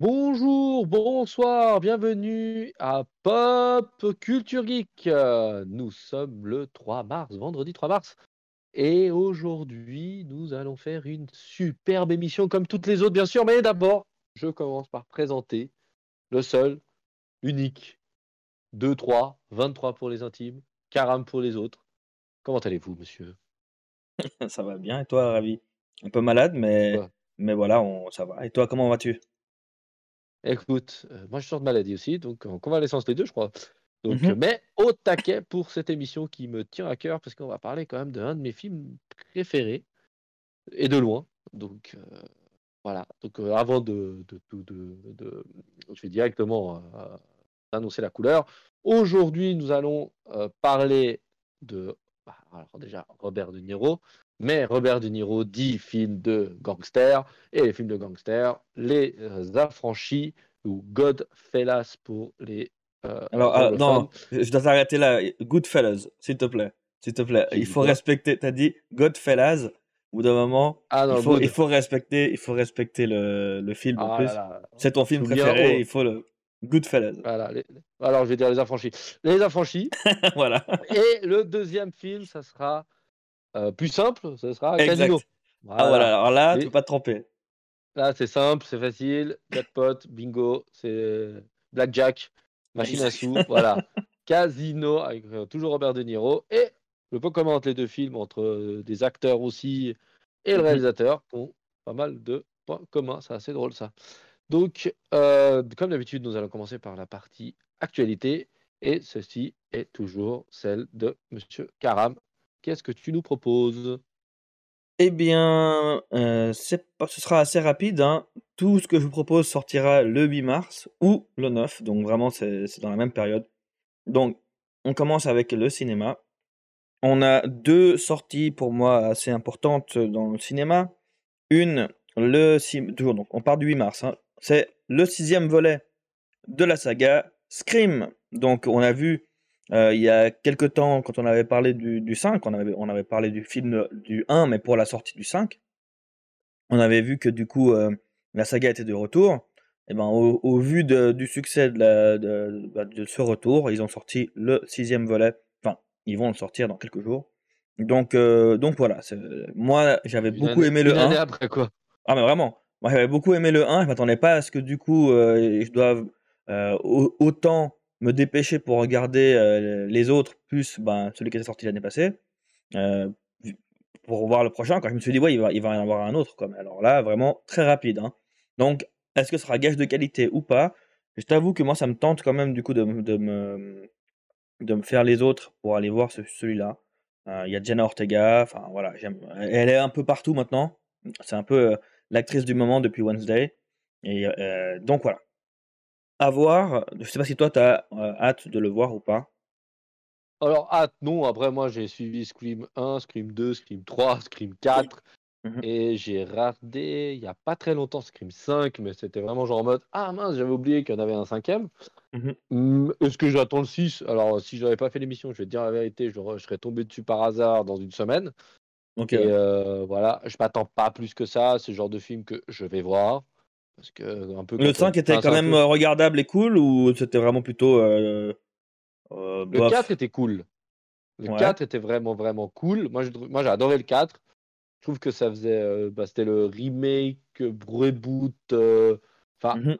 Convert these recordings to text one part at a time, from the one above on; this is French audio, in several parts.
Bonjour, bonsoir, bienvenue à Pop Culture Geek. Nous sommes le 3 mars, vendredi 3 mars. Et aujourd'hui, nous allons faire une superbe émission comme toutes les autres, bien sûr. Mais d'abord, je commence par présenter le seul, unique, 2, 3, 23 pour les intimes, 40 pour les autres. Comment allez-vous, monsieur? Ça va bien, et toi, Ravi? Un peu malade, mais, Ouais. mais voilà, on, ça va. Et toi, comment vas-tu? Écoute, euh, moi je sors de maladie aussi, donc en convalescence les deux, je crois. Donc, Mhm. mais au taquet pour cette émission qui me tient à cœur, parce qu'on va parler quand même d'un de mes films préférés, et de loin. Donc euh, voilà. Donc euh, avant de, de, de, de- de- je vais directement annoncer la couleur. Aujourd'hui, nous allons parler de, bah, alors déjà Robert De Niro, mais Robert De Niro dit film de gangster, et les films de gangster, les euh, affranchis ou Godfellas pour les euh, Alors, ah, non, je je dois t'arrêter là. Goodfellas, s'il te plaît. S'il te plaît. Il faut respecter, t'as dit Godfellas. Au bout d'un moment, Ah il non, faut, il faut respecter, il faut respecter le, le film en Ah plus. C'est ton film préféré, il faut le Goodfellas. Voilà, les- alors je vais dire les affranchis. Les affranchis. voilà. Et le deuxième film, ça sera euh, plus simple, ça sera Exact. Casino. Ah voilà, alors là, tu Et- peux pas te tromper. Là, c'est simple, c'est facile. Jackpot, bingo, c'est Blackjack, machine à sous. voilà. Casino, avec euh, toujours Robert De Niro. Et le point commun entre les deux films, entre euh, des acteurs aussi et le Mhm. réalisateur, qui ont pas mal de points communs. C'est assez drôle, ça. Donc, euh, comme d'habitude, nous allons commencer par la partie actualité. Et ceci est toujours celle de Monsieur Karam. Qu'est-ce que tu nous proposes? Eh bien, euh, ce sera assez rapide. hein. Tout ce que je vous propose sortira le 8 mars ou le 9. Donc vraiment, c'est dans la même période. Donc, on commence avec le cinéma. On a deux sorties pour moi assez importantes dans le cinéma. Une, le toujours donc, on part du 8 mars. hein. C'est le sixième volet de la saga Scream. Donc, on a vu euh, il y a quelques temps, quand on avait parlé du, du 5, on avait, on avait parlé du film du 1, mais pour la sortie du 5, on avait vu que du coup, euh, la saga était de retour. Et ben, au, au vu de- du succès de, la- de- bah, de ce retour, ils ont sorti le sixième volet. Enfin, ils vont le sortir dans quelques jours. Donc, euh, donc voilà. Moi, j'avais beaucoup année- aimé le une 1. année après, quoi. Ah mais vraiment, moi j'avais beaucoup aimé le 1, je m'attendais pas à ce que du coup je doive au- autant me dépêcher pour regarder les autres, plus ben, celui qui est sorti l'année passée, pour voir le prochain. Quand je me suis dit, ouais, il va, il va y en avoir un autre. Quoi. Alors là, vraiment très rapide. hein. Donc, est-ce que ce sera gage de qualité ou pas? Je t'avoue que moi, ça me tente quand même du coup de, de, me, de me faire les autres pour aller voir ce- celui-là. Il y a Jenna Ortega, enfin voilà. Elle est un peu partout maintenant. C'est un peu l'actrice du moment depuis Wednesday. Et donc voilà. À voir. Je sais pas si toi, tu as hâte de le voir ou pas. Alors, ah, non, après, moi, j'ai suivi Scream 1, Scream 2, Scream 3, Scream 4. Mhm. Et j'ai regardé il n'y a pas très longtemps Scream 5, mais c'était vraiment genre en mode Ah mince, j'avais oublié qu'il y en avait un cinquième. Mhm. Hum, Est-ce que j'attends le 6 Alors, si je n'avais pas fait l'émission, je vais te dire la vérité, je, je serais tombé dessus par hasard dans une semaine. Ok. Et ouais. euh, voilà, je m'attends pas plus que ça. C'est le genre de film que je vais voir. Parce que, un peu Le quand- 5 était quand même peu- euh, regardable et cool ou c'était vraiment plutôt. euh, euh, Le bof? 4 était cool. Le Ouais. 4 était vraiment, vraiment cool. Moi, j'ai adoré le 4. Je trouve que ça faisait. euh, bah, c'était le remake, euh, reboot. euh, Enfin, Mhm.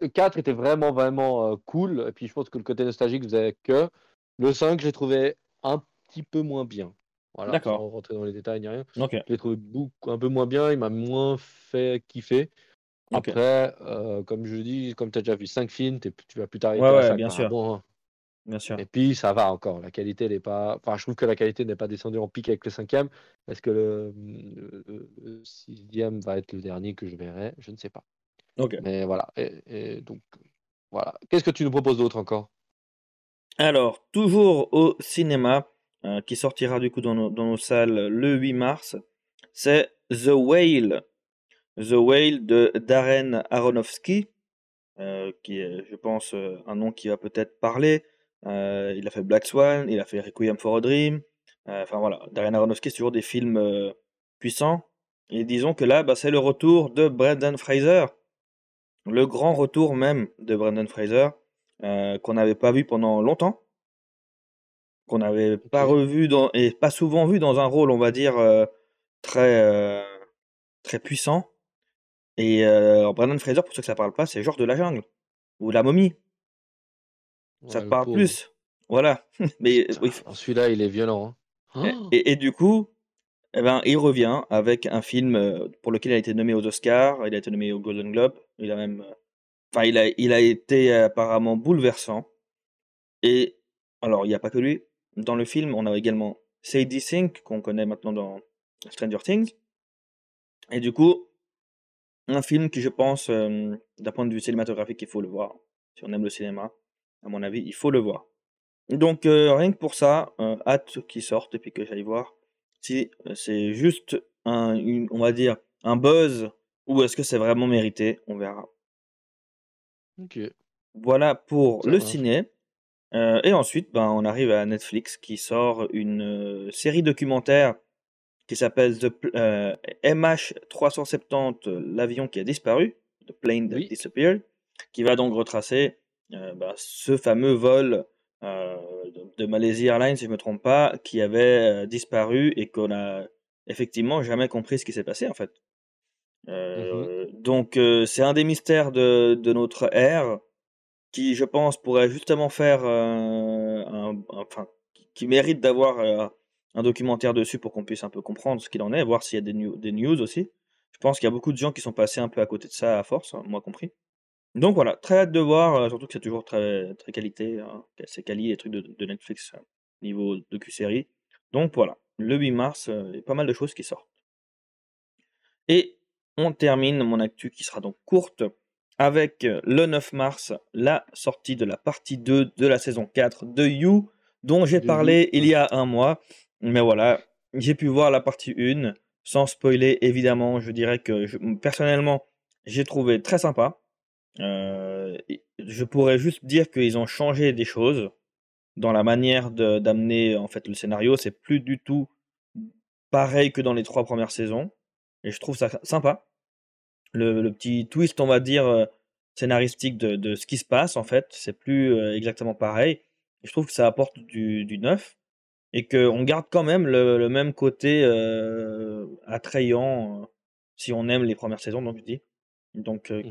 le 4 était vraiment, vraiment euh, cool. Et puis, je pense que le côté nostalgique faisait que. Le 5, j'ai trouvé un petit peu moins bien. Voilà, D'accord. rentrer dans les détails ni rien. Ok. Je l'ai trouvé beaucoup, un peu moins bien. Il m'a moins fait kiffer. Ok. Après, euh, comme je dis, comme tu as déjà vu 5 films, tu vas plus t'arrêter Ouais, à ouais, 5. bien sûr. bon, hein. Bien sûr. Et puis ça va encore, la qualité n'est pas. Enfin, je trouve que la qualité n'est pas descendue en pic avec le cinquième. Est-ce que le, le- le sixième va être le dernier que je verrai? Je ne sais pas. Ok. Mais voilà. Et, et donc voilà. Qu'est-ce que tu nous proposes d'autre encore? Alors, toujours au cinéma, euh, qui sortira du coup dans nos, dans nos salles le 8 mars, c'est The Whale. The Whale de Darren Aronofsky, euh, qui est, je pense, euh, un nom qui va peut-être parler. Euh, il a fait Black Swan, il a fait Requiem for a Dream. Enfin voilà, Darren Aronofsky, c'est toujours des films puissants. Et disons que là, bah, c'est le retour de Brendan Fraser le grand retour même de Brendan Fraser, qu'on n'avait pas vu pendant longtemps, qu'on n'avait pas revu dans, et pas souvent vu dans un rôle, on va dire, euh, très, euh, très puissant. Et euh, Brendan Fraser, pour ceux que ça parle pas, c'est Georges de la Jungle ou La Momie. Ça Ouais, te le parle pauvre. plus. Voilà. Mais oui. Putain, alors celui-là, il est violent. hein. Et, Oh et- et du coup, eh ben, il revient avec un film euh, pour lequel il a été nommé aux Oscars, il a été nommé au Golden Globe, il a même, euh, enfin, il a, il a été apparemment bouleversant. Et alors, il n'y a pas que lui. Dans le film, on a également Sadie Sink, qu'on connaît maintenant dans Stranger Things. Et du coup, un film qui, je pense, euh, d'un point de vue cinématographique, il faut le voir. Si on aime le cinéma, à mon avis, il faut le voir. Donc, euh, rien que pour ça, euh, hâte qu'il sorte et puis que j'aille voir si c'est juste un, une- on va dire, un buzz ou est-ce que c'est vraiment mérité. On verra. Ok. Voilà pour Ça le marche. ciné. Euh, et ensuite, ben, on arrive à Netflix qui sort une euh, série documentaire qui s'appelle euh, MH370, l'avion qui a disparu, The Plane That Oui. Disappeared, qui va donc retracer euh, ben, ce fameux vol euh, de, de Malaysia Airlines, si je ne me trompe pas, qui avait euh, disparu et qu'on a effectivement jamais compris ce qui s'est passé en fait. Euh, donc euh, c'est un des mystères de, de notre ère qui, je pense, pourrait justement faire euh, un, un- enfin, qui, qui mérite d'avoir euh, un documentaire dessus pour qu'on puisse un peu comprendre ce qu'il en est, voir s'il y a des, news- des news aussi. Je pense qu'il y a beaucoup de gens qui sont passés un peu à côté de ça à force, hein, moi compris. Donc voilà, très hâte de voir, euh, surtout que c'est toujours très, très qualité, hein, c'est quali les trucs de, de Netflix euh, niveau docu-série. Donc voilà, le 8 mars, euh, il y a pas mal de choses qui sortent. Et on termine mon actu qui sera donc courte avec le 9 mars la sortie de la partie 2 de la saison 4 de You dont j'ai parlé il y a un mois. Mais voilà, j'ai pu voir la partie 1 sans spoiler évidemment. Je dirais que personnellement j'ai trouvé très sympa. Euh, je pourrais juste dire qu'ils ont changé des choses dans la manière d'amener en fait le scénario. C'est plus du tout pareil que dans les trois premières saisons. Et je trouve ça sympa. Le, petit twist, on va dire, euh, scénaristique de, de ce qui se passe, en fait, c'est plus euh, exactement pareil. Je trouve que ça apporte du, du neuf. Et qu'on garde quand même le, le même côté euh, attrayant, euh, si on aime les premières saisons, donc je dis. Donc, euh,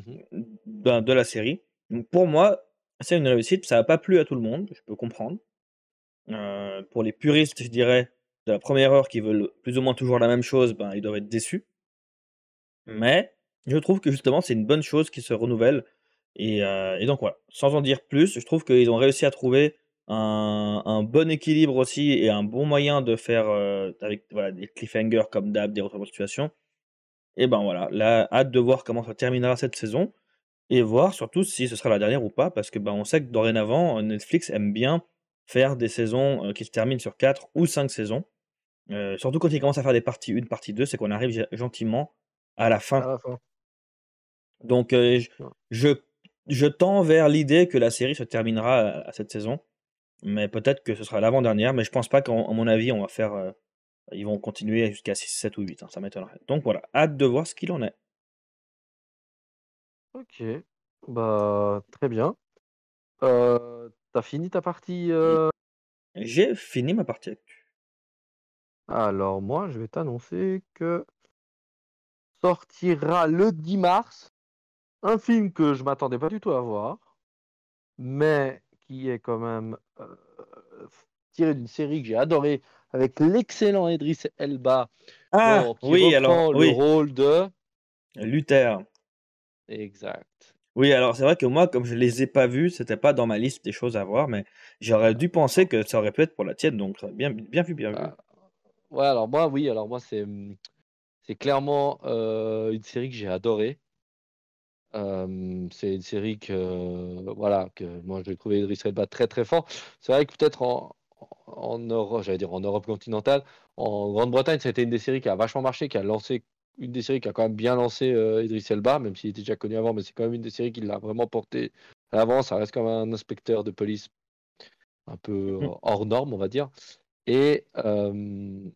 ben, de la série. Donc pour moi, c'est une réussite. Ça n'a pas plu à tout le monde, je peux comprendre. Pour les puristes, je dirais, de la première heure qui veulent plus ou moins toujours la même chose, ben, ils doivent être déçus. Mais je trouve que justement, c'est une bonne chose qui se renouvelle. Et, et donc voilà, sans en dire plus, je trouve qu'ils ont réussi à trouver un, un bon équilibre aussi et un bon moyen de faire euh, avec voilà, des cliffhangers comme d'hab, des retournements de situation. Et ben voilà, là, hâte de voir comment ça terminera cette saison et voir surtout si ce sera la dernière ou pas, parce que ben, on sait que dorénavant, Netflix aime bien faire des saisons euh, qui se terminent sur 4 ou 5 saisons. Euh, surtout quand ils commencent à faire des parties 1, partie 2, c'est qu'on arrive ge- gentiment à la fin. À la fin. Donc euh, je, je, je tends vers l'idée que la série se terminera à, à cette saison, mais peut-être que ce sera l'avant-dernière, mais je pense pas qu'à mon avis, on va faire. euh, ils vont continuer jusqu'à 6, 7 ou 8, hein, ça m'étonnerait. Donc voilà, hâte de voir ce qu'il en est. Ok. Bah, très bien. Euh, T'as fini ta partie euh, J'ai fini ma partie. Alors, moi, je vais t'annoncer que sortira le 10 mars un film que je m'attendais pas du tout à voir, mais qui est quand même euh, tiré d'une série que j'ai adorée avec l'excellent Idris Elba Ah, dans- qui oui, reprend alors, le oui, rôle de. Luther. Exact. Oui, alors c'est vrai que moi, comme je les ai pas vus, c'était pas dans ma liste des choses à voir, mais j'aurais dû penser que ça aurait pu être pour la tienne, donc bien, bien vu, bien vu. Ah, ouais, alors moi, oui, alors moi, c'est c'est clairement euh, une série que j'ai adorée. Euh, c'est une série que, voilà, que moi j'ai trouvé Idris Elba très très fort. C'est vrai que peut-être en, en Europe, j'allais dire en Europe continentale, en Grande-Bretagne, ça a été une des séries qui a vachement marché, qui a lancé, une des séries qui a quand même bien lancé euh, Idris Elba, même s'il était déjà connu avant, mais c'est quand même une des séries qui l'a vraiment porté à l'avant. Ça reste comme un inspecteur de police un peu Mhm. hors norme, on va dire. Et euh,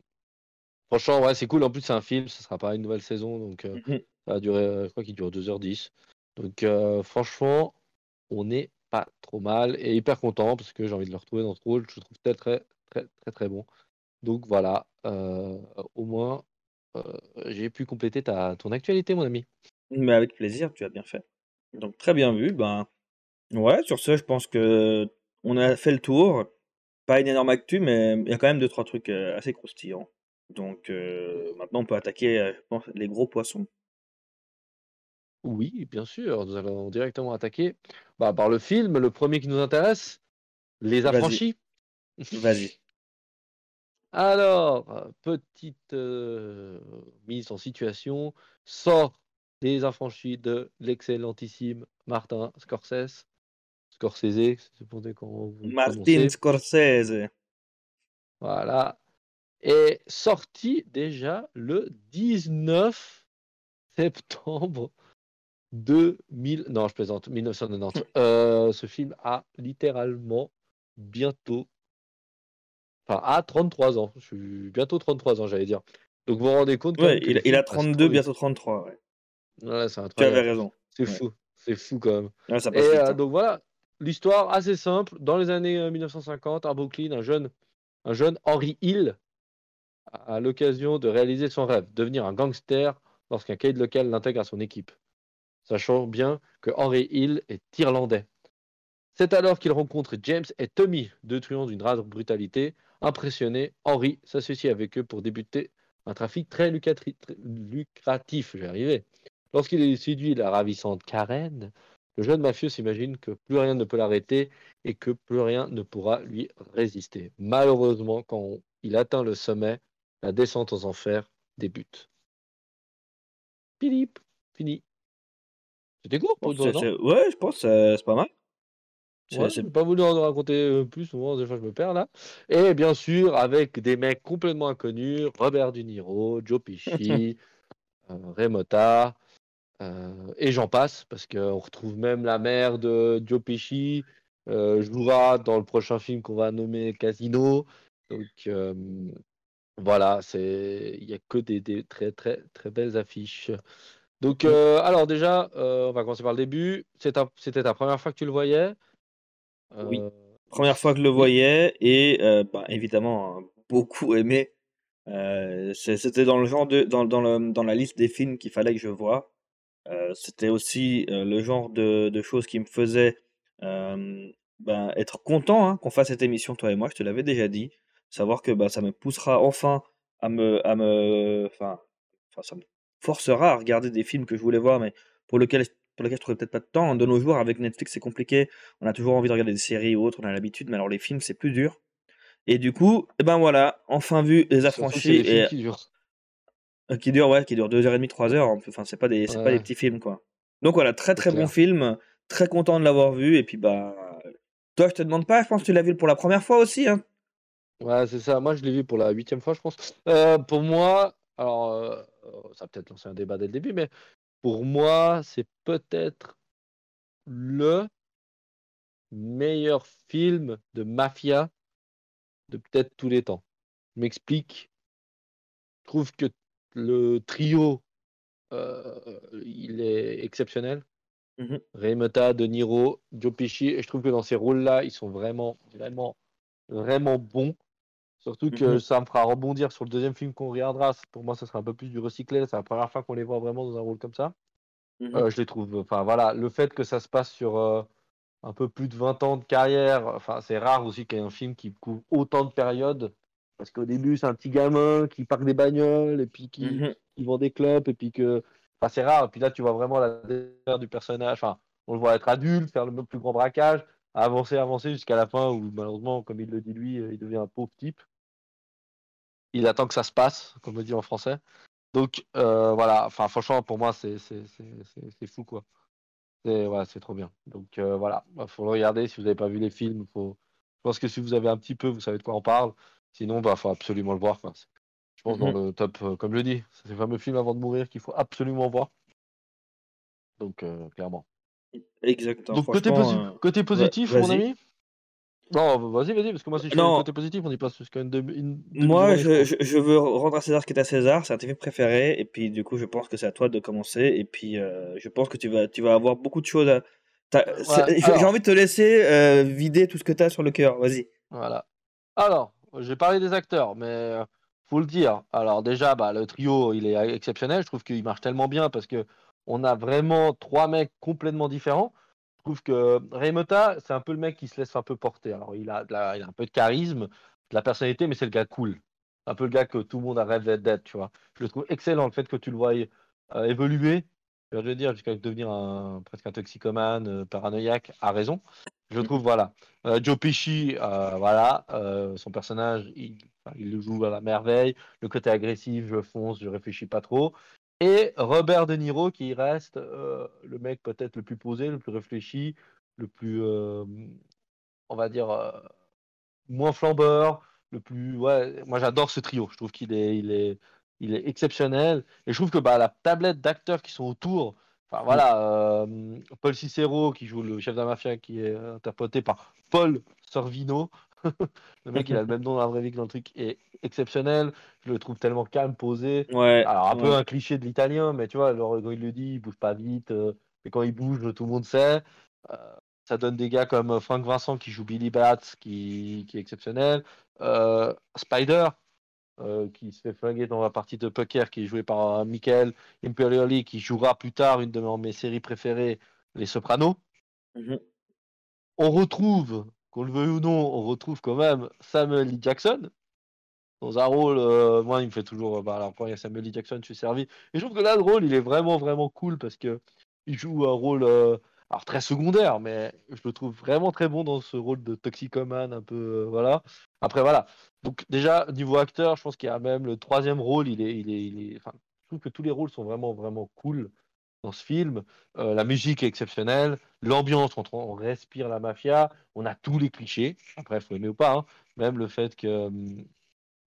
franchement, ouais, c'est cool. En plus, c'est un film, ce sera pas une nouvelle saison, donc euh, Mhm. Ça va durer, euh, je crois qu'il dure 2h10. Donc euh, franchement, on n'est pas trop mal et hyper content parce que j'ai envie de le retrouver dans ce rôle. Je le trouve très très très très très bon. Donc voilà, euh, au moins j'ai pu compléter ta ton actualité, mon ami. Mais avec plaisir, tu as bien fait. Donc très bien vu. Ben ouais, sur ce, je pense que on a fait le tour. Pas une énorme actu, mais il y a quand même deux trois trucs assez croustillants. Donc maintenant, on peut attaquer, les gros poissons. Oui, bien sûr, nous allons directement attaquer bah, par le film, le premier qui nous intéresse, Les Affranchis. vas-y. Alors, petite euh, mise en situation, sort Les Affranchis de l'excellentissime Martin Scorsese. Scorsese, c'est pour comment vous Martin. Scorsese. Voilà. est sorti déjà le 19 septembre 2000. Non, je plaisante, 1990. Euh, ce film a littéralement bientôt. Enfin, a 33 ans. Je suis bientôt 33 ans, j'allais dire. Donc vous vous rendez compte Ouais, il, il a film passe 32, trop vite. bientôt 33. Ouais. Ouais, c'est Tu avais raison. C'est Ouais. fou. C'est fou quand même. Ouais, ça Et passe vite. euh, hein. donc voilà, l'histoire assez simple. Dans les années euh, 1950, à Brooklyn, un jeune, un jeune Henry Hill a a l'occasion de réaliser son rêve, devenir un gangster lorsqu'un caïd local l'intègre à son équipe, sachant bien que Henry Hill est irlandais. C'est alors qu'il rencontre James et Tommy, deux truands d'une rare brutalité. Impressionné, Henry s'associe avec eux pour débuter un trafic très lucratif. Y arriver. Lorsqu'il est séduit la ravissante Karen, le jeune mafieux s'imagine que plus rien ne peut l'arrêter et que plus rien ne pourra lui résister. Malheureusement, quand il atteint le sommet, la descente aux enfers débute. Philippe, fini. C'était court pour une Ouais, je pense que c'est pas mal. Ouais, j'ai pas voulu en raconter euh, plus, souvent, des fois je me perds là. Et bien sûr, avec des mecs complètement inconnus, Robert De Niro, Joe Pesci, euh, Ray Motta, euh, et j'en passe, parce qu'on retrouve même la mère de Joe Pesci, euh, jouera dans le prochain film qu'on va nommer Casino. Donc euh, voilà, il y a que des, des très très très belles affiches. Donc Mm. euh, alors déjà, euh, on va commencer par le début. C'était ta première fois que tu le voyais? Oui. Euh, Première fois que je le voyais et bah, évidemment hein, beaucoup aimé. C'était dans le genre de dans, dans, le, dans la liste des films qu'il fallait que je voie. C'était aussi le genre de, de choses qui me faisait ben, être content hein, qu'on fasse cette émission toi et moi. Je te l'avais déjà dit. Savoir que ben, ça me poussera enfin à me à me enfin ça me forcera à regarder des films que je voulais voir mais pour lesquels pour lesquels je trouvais peut-être pas de temps. De nos jours avec Netflix c'est compliqué. On a toujours envie de regarder des séries ou autres, on a l'habitude, mais alors les films c'est plus dur. Et du coup, eh ben voilà, enfin vu Les Affranchis des et qui durent. euh, qui dure ouais, qui dure 2h30, 3h. Enfin, c'est pas des pas des petits films quoi. Donc voilà, très très bon clair. film, très content de l'avoir vu et puis bah toi je te demande pas, je pense que tu l'as vu pour la première fois aussi hein. Ouais, c'est ça. Moi, je l'ai vu pour la huitième fois, je pense. Euh, pour moi, alors, euh, ça a peut-être lancé un débat dès le début, mais pour moi, c'est peut-être le meilleur film de mafia de peut-être tous les temps. Je m'explique. Je trouve que le trio, euh, il est exceptionnel. Motta, De Niro, Joe Pesci, et je trouve que dans ces rôles-là, ils sont vraiment, vraiment, vraiment bons. Surtout que Mhm. ça me fera rebondir sur le deuxième film qu'on regardera. Pour moi, ça sera un peu plus du recyclé. C'est la première fois qu'on les voit vraiment dans un rôle comme ça. Mhm. Euh, je les trouve. Enfin voilà, le fait que ça se passe sur euh, un peu plus de 20 ans de carrière, enfin c'est rare aussi qu'il y ait un film qui couvre autant de périodes. Parce qu'au début, c'est un petit gamin qui parque des bagnoles et puis qui, Mhm. qui vend des clopes et puis que. Enfin, c'est rare. Et puis là, tu vois vraiment la démarche du personnage. Enfin, on le voit être adulte, faire le plus grand braquage, avancer, avancer jusqu'à la fin où malheureusement, comme il le dit lui, euh, il devient un pauvre type. Il attend que ça se passe, comme on dit en français. Donc euh, voilà, enfin franchement pour moi c'est fou quoi. C'est ouais, c'est trop bien. Donc euh, voilà, il faut le regarder si vous n'avez pas vu les films. Faut... Je pense que si vous avez un petit peu, vous savez de quoi on parle. Sinon, bah faut absolument le voir. quoi. Je pense dans Mhm. le top, euh, comme je le dis, c'est ces fameux films avant de mourir qu'il faut absolument voir. Donc euh, clairement. Exact, hein, Donc côté, posi- positif, mon ami, Non, vas-y, vas-y, parce que moi, si je fais le côté positif, on y passe jusqu'à une demi. une Moi, demi-journée, je, je, je veux rendre à César ce qui est à César, c'est un films préférés, et puis du coup, je pense que c'est à toi de commencer, et puis euh, je pense que tu vas, tu vas avoir beaucoup de choses à. Ouais, J'ai envie de te laisser euh, vider tout ce que tu as sur le cœur, vas-y. Voilà. Alors, j'ai parlé des acteurs, mais euh, faut le dire. Alors déjà, bah, le trio, il est exceptionnel. Je trouve qu'il marche tellement bien parce que on a vraiment trois mecs complètement différents. Trouve que Raymota, c'est un peu le mec qui se laisse un peu porter. Alors, il a, la- il a un peu de charisme, de la personnalité, mais c'est le gars cool. Un peu le gars que tout le monde a rêvé d'être, tu vois. Je le trouve excellent, le fait que tu le voyes euh, évoluer, je veux dire, jusqu'à devenir un, presque un toxicomane, euh, paranoïaque, a raison. Je trouve, voilà. Euh, Joe Pesci, euh, voilà, euh, son personnage, il le joue à la merveille. Le côté agressif, je fonce, je réfléchis pas trop. Et Robert De Niro, qui reste euh, le mec peut-être le plus posé, le plus réfléchi, le plus, euh, on va dire, euh, moins flambeur, le plus. Ouais, moi j'adore ce trio. Je trouve qu'il est, il est, il est exceptionnel. Et je trouve que bah, la tablette d'acteurs qui sont autour. Enfin voilà, euh, Paul Cicero qui joue le chef de la mafia qui est interprété par Paul Sorvino. le mec, il a le même nom dans la vraie vie que dans le truc, est exceptionnel. Je le trouve tellement calme, posé. Ouais. Alors, un peu un cliché de l'italien, mais tu vois, alors, quand il le dit, il bouge pas vite. euh, mais quand il bouge, tout le monde sait. Euh, ça donne des gars comme Frank Vincent qui joue Billy Bats, qui, qui est exceptionnel. Euh, Spider, euh, qui se fait flinguer dans la partie de poker, qui est joué par Michael Imperioli, qui jouera plus tard une de mes séries préférées, Les Sopranos. Mhm. On retrouve, qu'on le veuille ou non, on retrouve quand même Samuel. Jackson dans un rôle. euh, moi, il me fait toujours. Bah, alors, quand il y a Samuel. Jackson, je suis servi. Et je trouve que là, le rôle, il est vraiment, vraiment cool parce que il joue un rôle. euh, alors, très secondaire, mais je le trouve vraiment très bon dans ce rôle de toxicomane, un peu. euh, voilà. Après, voilà. Donc, déjà, niveau acteur, je pense qu'il y a même le troisième rôle. Il est, il est, il est, enfin, je trouve que tous les rôles sont vraiment, vraiment cool dans ce film. Euh, la musique est exceptionnelle. L'ambiance, on, on respire la mafia. On a tous les clichés. Après, il faut aimer ou pas. hein. Même le fait que. hum,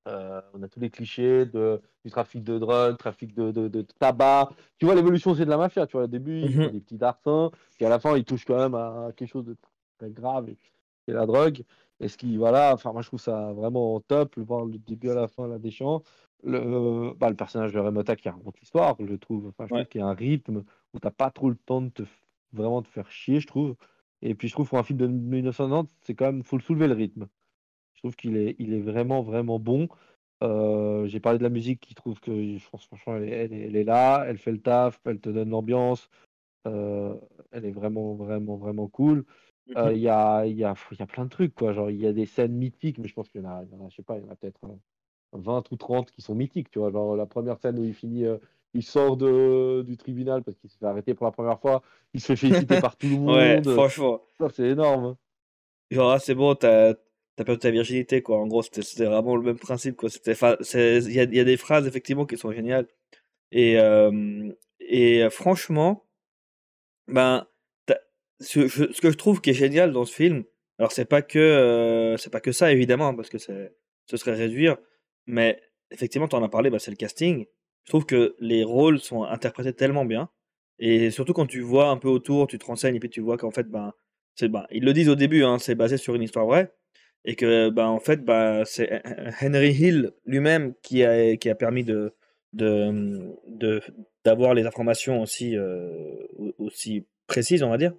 euh, on a tous les clichés de, du trafic de drogue, trafic de, de, de tabac. Tu vois, l'évolution, c'est de la mafia. Tu vois, au début, ils Mhm. font des petits dartins, puis à la fin, ils touchent quand même à quelque chose de très grave, c'est la drogue. Et ce qui, voilà, enfin, moi, je trouve ça vraiment top, le voir le début à la fin, là, des champs. Le, bah, le personnage de Remota qui raconte l'histoire, je trouve, enfin, je Ouais. trouve qu'il y a un rythme où t'as pas trop le temps de te, vraiment te faire chier, je trouve. Et puis, je trouve pour un film de 1990, c'est quand même, faut le soulever le rythme. Je trouve qu'il est, il est vraiment, vraiment bon. Euh, j'ai parlé de la musique qui trouve que je pense franchement elle est, elle est- elle est là, elle fait le taf, elle te donne l'ambiance, euh, elle est vraiment vraiment vraiment cool. Euh, Mhm. Il y a y a y a plein de trucs quoi, genre il y a des scènes mythiques, mais je pense qu'il y en a, il y en a, je sais pas, il y en a peut-être euh, 20 ou 30 qui sont mythiques, tu vois, genre la première scène où il finit, euh, il sort de, du tribunal parce qu'il se fait arrêter pour la première fois, il se fait féliciter par tout le Ouais, monde, franchement. ça c'est énorme. Genre, ah, c'est bon, t'as t'as perdu ta virginité, quoi. En gros, c'était vraiment le même principe, quoi. Il y y a des phrases, effectivement, qui sont géniales. Et, euh, et euh, franchement, ben, ce, je- ce que je trouve qui est génial dans ce film, alors c'est pas que, euh, c'est pas que ça, évidemment, parce que ce serait réduire, mais effectivement, tu en as parlé, bah, c'est le casting. Je trouve que les rôles sont interprétés tellement bien. Et surtout quand tu vois un peu autour, tu te renseignes et puis tu vois qu'en fait, ben, c'est, ben, ils le disent au début, hein, c'est basé sur une histoire vraie. Et que, ben, en fait, ben, c'est Henry Hill lui-même qui a, qui a permis de, de, d'avoir les informations aussi, euh, au- aussi précises, on va dire.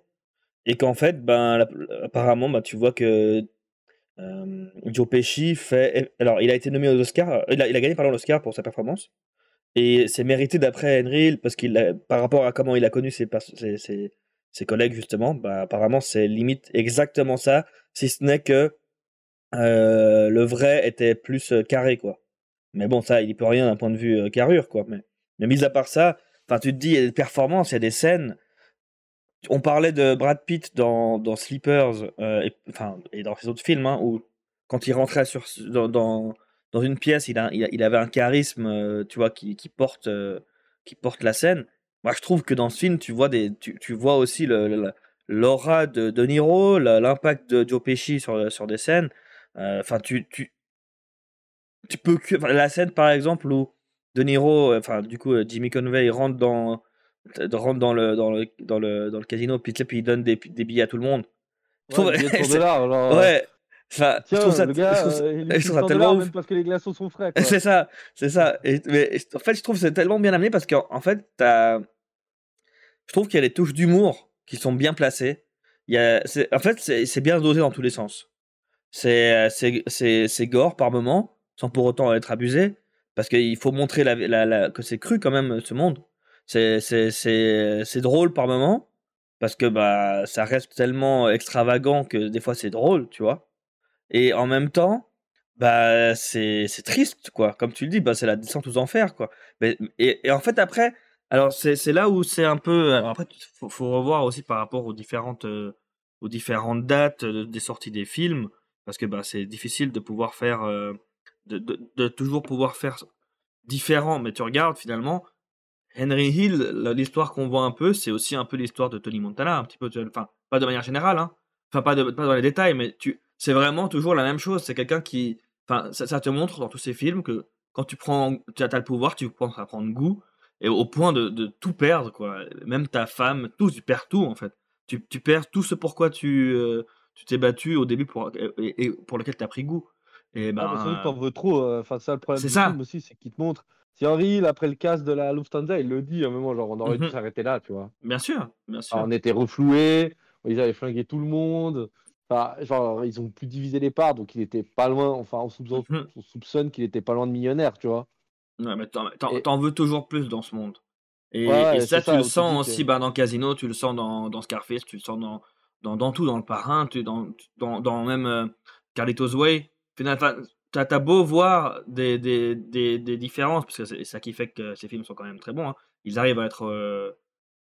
Et qu'en fait, ben, apparemment, tu vois que euh, Joe Pesci fait. Alors, il a été nommé aux Oscars. Il a, il a gagné pardon, l'Oscar pour sa performance. Et c'est mérité d'après Henry parce qu'il par rapport à comment il a connu ses, ses, ses- collègues, justement, bah, apparemment, c'est limite exactement ça, si ce n'est que euh, le vrai était plus euh, carré, quoi. Mais bon, ça, il peut rien d'un point de vue euh, carrure, quoi. Mais, mais mis à part ça, tu te dis, il y a des performances, il y a des scènes. On parlait de Brad Pitt dans, dans Sleepers, euh, et, et dans ses autres films, hein, où quand il rentrait dans, dans, dans une pièce, il, a, il, avait un charisme, euh, tu vois, qui, qui, porte, euh, qui porte la scène. Moi, je trouve que dans ce film, tu vois, des, tu, tu vois aussi l'aura de De Niro, l'impact de Joe Pesci sur, sur des scènes. Enfin, tu, tu, tu peux la scène, par exemple, où De Niro, enfin, du coup, Jimmy Conway rentre dans, rentre dans le, dans le, dans le, dans le casino, puis, puis il donne des, des billets à tout le monde. Je Ouais, trouve- le billet de 100 c'est- dollars, genre, euh, Ouais, Enfin, je trouve ça, le gars, je trouve ça- euh, il je utilise trouve ça 100 tellement ouf. même parce que les glaçons sont frais. C'est ça, c'est ça. Et, mais en fait, je trouve que c'est tellement bien amené parce qu'en en fait, t'as- je trouve qu'il y a des touches d'humour qui sont bien placées. Il y a, c'est- en fait, c'est c'est bien dosé dans tous les sens. C'est c'est- gore par moment, sans pour autant être abusé, parce qu'il faut montrer la, la- la- que c'est cru quand même ce monde. C'est c'est- drôle par moment, parce que bah, ça reste tellement extravagant que des fois c'est drôle, tu vois? Et en même temps, bah, c'est triste, quoi. Comme tu le dis, bah, c'est la descente aux enfers, quoi. Mais, et, en fait, après, alors c'est là où c'est un peu. après, il faut, revoir aussi par rapport aux différentes, euh, aux différentes dates euh, des sorties des films, parce que bah, c'est difficile de pouvoir faire. euh, de, de, de toujours pouvoir faire différent. Mais tu regardes finalement, Henry Hill, l'histoire qu'on voit un peu, c'est aussi un peu l'histoire de Tony Montana, un petit peu. Enfin, pas de manière générale, hein. Enfin, pas, de, pas dans les détails, mais tu, c'est vraiment toujours la même chose. C'est quelqu'un qui. Enfin, ça, ça te montre dans tous ces films que quand tu prends. Tu as, le pouvoir, tu penses à prendre goût, et au point de, de tout perdre, quoi. Même ta femme, tout, tu perds tout, en fait. Tu, tu perds tout ce pourquoi tu euh, tu t'es battu au début pour, et, et pour lequel tu as pris goût. Et Ah, ben. t'en veux trop. euh, Enfin, ça, le problème du ça. film aussi, c'est qu'il te montre. Si Henry, après le casse de la Lufthansa, il le dit à un moment, genre, on aurait dû Mhm. s'arrêter là, tu vois. Bien sûr, bien sûr. on était refloués, ils avaient flingué tout le monde. Enfin, genre, ils ont plus divisé les parts, donc il était pas loin. Enfin, on soupçonne, Mhm. on soupçonne qu'il était pas loin de millionnaire, tu vois. Ouais, mais t'en, Et- veux toujours plus dans ce monde. Et, Ouais, ouais, et ça, tu ça, le sens aussi que- bah, dans Casino, tu le sens dans, dans Scarface, tu le sens dans, dans, dans tout, dans Le Parrain, tu, dans, dans, dans même euh, Carlitos Way. Final, t'as, beau voir des, des, des, différences, parce que c'est ça qui fait que ces films sont quand même très bons. hein. Ils arrivent à être, euh,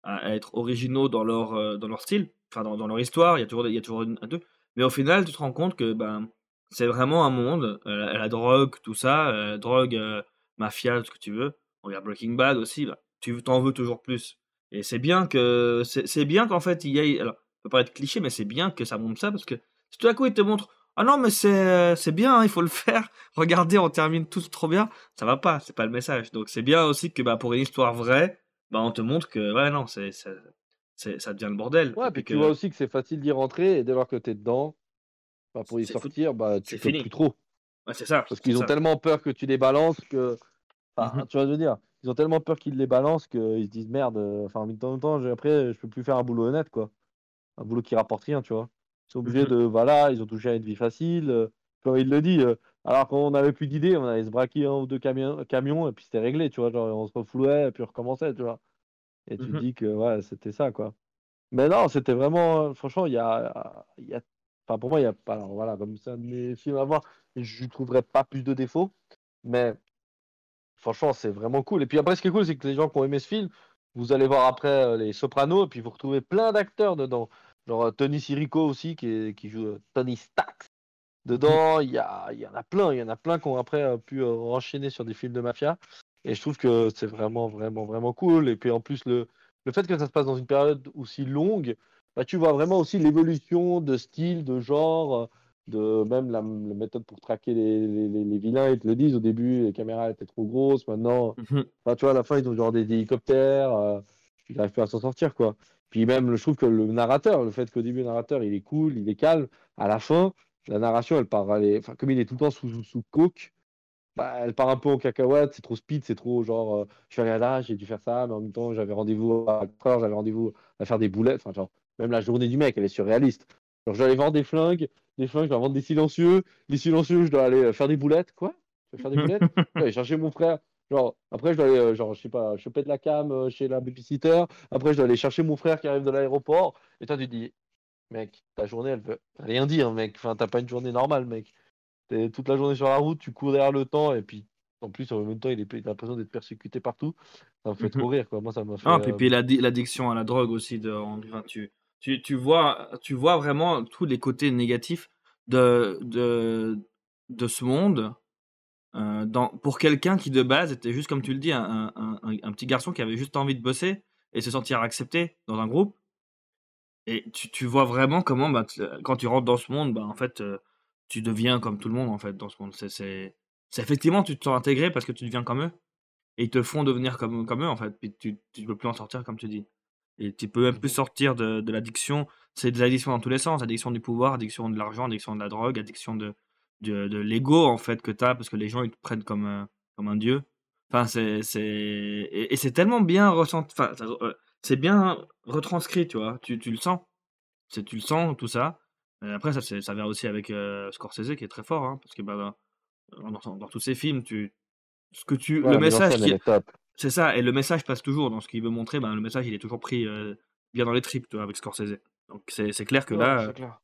à, être originaux dans leur, euh, dans leur style, enfin dans, leur histoire, il y a toujours, il y a toujours un deux. Mais au final, tu te rends compte que ben, c'est vraiment un monde, euh, la, drogue, tout ça, drogue, mafia, ce que tu veux. On regarde Breaking Bad aussi, là. tu t'en veux toujours plus. Et c'est bien que c'est bien qu'en fait il y ait. Alors, ça peut pas être cliché, mais c'est bien que ça montre ça parce que si tout à coup il te montre Ah non, mais c'est c'est bien, hein, il faut le faire. Regardez, on termine tout trop bien. Ça va pas, c'est pas le message. Donc c'est bien aussi que bah, pour une histoire vraie, bah, on te montre que ouais, non, c'est c'est- c'est- ça devient le bordel. Ouais, Et puis que tu vois aussi que c'est facile d'y rentrer, et dès lors que t'es dedans, bah, pour y C'est fou- sortir, bah, tu fini. plus trop. ouais, c'est ça. Parce qu'ils ont ça. tellement peur que tu les balances que. Enfin, Mhm. tu vois, je veux dire, ils ont tellement peur qu'ils les balancent qu'ils se disent merde, euh, enfin, en même temps, après, je peux plus faire un boulot honnête, quoi. Un boulot qui rapporte rien, tu vois. Ils sont obligés de. Voilà, ils ont touché à une vie facile. euh, comme il le dit, euh, alors qu'on n'avait plus d'idées, on allait se braquer un ou deux camions, camions et puis c'était réglé, tu vois. Genre, on se reflouait et puis on recommençait, tu vois. Et tu te Mhm. dis que, ouais, c'était ça, quoi. Mais non, c'était vraiment. Franchement, il y a. y a... Enfin, pour moi, il y a pas. Alors voilà, comme c'est un de mes films à voir, je ne trouverais pas plus de défauts. Mais franchement, c'est vraiment cool. Et puis après, ce qui est cool, c'est que les gens qui ont aimé ce film, vous allez voir après euh, les Sopranos, et puis vous retrouvez plein d'acteurs dedans. Genre euh, Tony Sirico aussi, qui, est- qui joue euh, Tony Stax. Dedans, il y, a, il y en a plein. Il y en a plein qui ont après euh, pu enchaîner sur des films de mafia. Et je trouve que c'est vraiment, vraiment, vraiment cool. Et puis en plus, le, le fait que ça se passe dans une période aussi longue, bah, tu vois vraiment aussi l'évolution de style, de genre, de même la, la méthode pour traquer les, les, les- les vilains. Ils te le disent au début, les caméras étaient trop grosses. Maintenant, Mhm. Enfin, tu vois, à la fin, ils ont genre des hélicoptères, euh, ils n'arrivent plus à s'en sortir, quoi. Puis même, je trouve que le narrateur, le fait qu'au début, le narrateur, il est cool, il est calme, à la fin, la narration, elle part, elle est- enfin, comme il est tout le temps sous, sous coke, bah, elle part un peu en cacahuète, c'est trop speed, c'est trop genre, euh, je suis allé là, j'ai dû faire ça, mais en même temps, j'avais rendez-vous à 4 heures, j'avais rendez-vous à faire des boulettes, enfin, genre, même la journée du mec, elle est surréaliste. Genre, je dois aller vendre des flingues, des flingues, je dois vendre des silencieux, les silencieux, je dois aller euh, faire des boulettes, quoi? Je vais faire des boulettes? Je dois aller chercher mon frère. Genre, après, je dois aller, euh, genre, je sais pas, choper de la cam euh, chez la babysitter. Après, je dois aller chercher mon frère qui arrive de l'aéroport. Et toi, tu dis, mec, ta journée, elle veut rien dire, mec. Enfin, t'as pas une journée normale, mec. T'es toute la journée sur la route, tu cours derrière le temps. Et puis, en plus, en même temps, il est, l'impression d'être persécuté partout. Ça me fait trop rire, quoi. Moi, ça m'a fait. Ah, puis, euh, puis l'addiction à la drogue aussi. De, en- enfin, tu, tu, tu, vois, tu vois vraiment tous les côtés négatifs de, de, de ce monde. Euh, dans, pour quelqu'un qui de base était juste, comme tu le dis, un, un, un- un petit garçon qui avait juste envie de bosser et se sentir accepté dans un groupe. Et tu, tu vois vraiment comment, bah, quand tu rentres dans ce monde, bah, en fait, euh, tu deviens comme tout le monde en fait dans ce monde. C'est, effectivement, tu te sens intégré parce que tu deviens comme eux. Et ils te font devenir comme, comme eux en fait. Puis tu, tu peux plus en sortir comme tu dis. Et tu peux même plus sortir de, de l'addiction. C'est des addictions dans tous les sens. Addiction du pouvoir, addiction de l'argent, addiction de la drogue, addiction de, de, de l'ego, en fait, que tu as, parce que les gens, ils te prennent comme, un- comme un dieu. Enfin, c'est... c'est- Et, et c'est tellement bien ressenti... Enfin, euh, c'est bien retranscrit, tu vois. Tu, tu le sens. C'est, tu le sens, tout ça. Et après, ça, c'est- ça vient aussi avec euh, Scorsese, qui est très fort, hein, parce que bah, dans, dans- dans tous ses films, tu... Ce que tu, Ouais, le message qui, c'est ça, et le message passe toujours dans ce qu'il veut montrer. Ben, le message, il est toujours pris euh, bien dans les tripes, tu vois, avec Scorsese. Donc c'est c'est clair que Ouais, là, clair.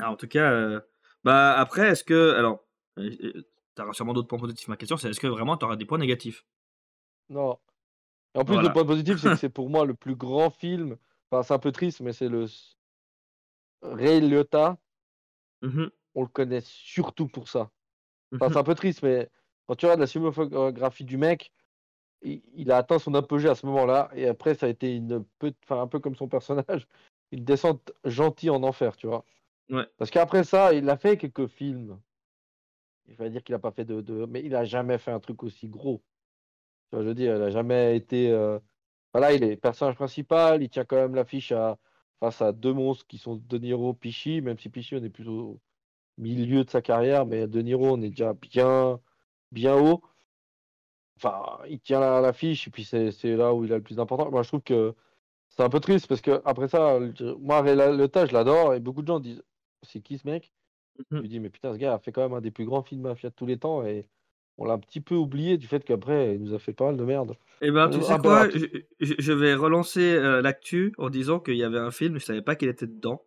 euh, en tout cas, euh, bah après, est-ce que, alors, tu auras sûrement d'autres points positifs. Ma question, c'est est-ce que vraiment tu auras des points négatifs? Non. Et en plus, Voilà. le point positif, c'est que c'est pour moi le plus grand film. Enfin, c'est un peu triste, mais c'est le Ray Liotta. Mhm, On le connaît surtout pour ça. Enfin, c'est un peu triste, mais quand tu regardes la filmographie du mec, il, il a atteint son apogée à ce moment-là. Et après, ça a été une peu, enfin, un peu comme son personnage, une descente gentille en enfer, tu vois. Parce qu'après ça, il a fait quelques films. Il va dire qu'il n'a pas fait de, Mais il a jamais fait un truc aussi gros. Je veux dire, il n'a jamais été. euh, Voilà, il est personnage principal, il tient quand même l'affiche à... face à deux monstres qui sont De Niro, Pichi, même si Pichi, on est plus au milieu de sa carrière, mais De Niro, on est déjà bien, bien haut. Enfin, il tient la- l'affiche, et puis c'est là où il a le plus d'importance. Moi, je trouve que c'est un peu triste, parce que après ça, le- moi, Ray Liotta, je l'adore, et beaucoup de gens disent, c'est qui ce mec? Je Mhm. me dis, mais putain, ce gars a fait quand même un des plus grands films mafia de tous les temps, et on l'a un petit peu oublié du fait qu'après, il nous a fait pas mal de merde. Eh ben, tu Euh, sais un peu quoi, je, vais relancer euh, l'actu en disant qu'il y avait un film, je savais pas qu'il était dedans,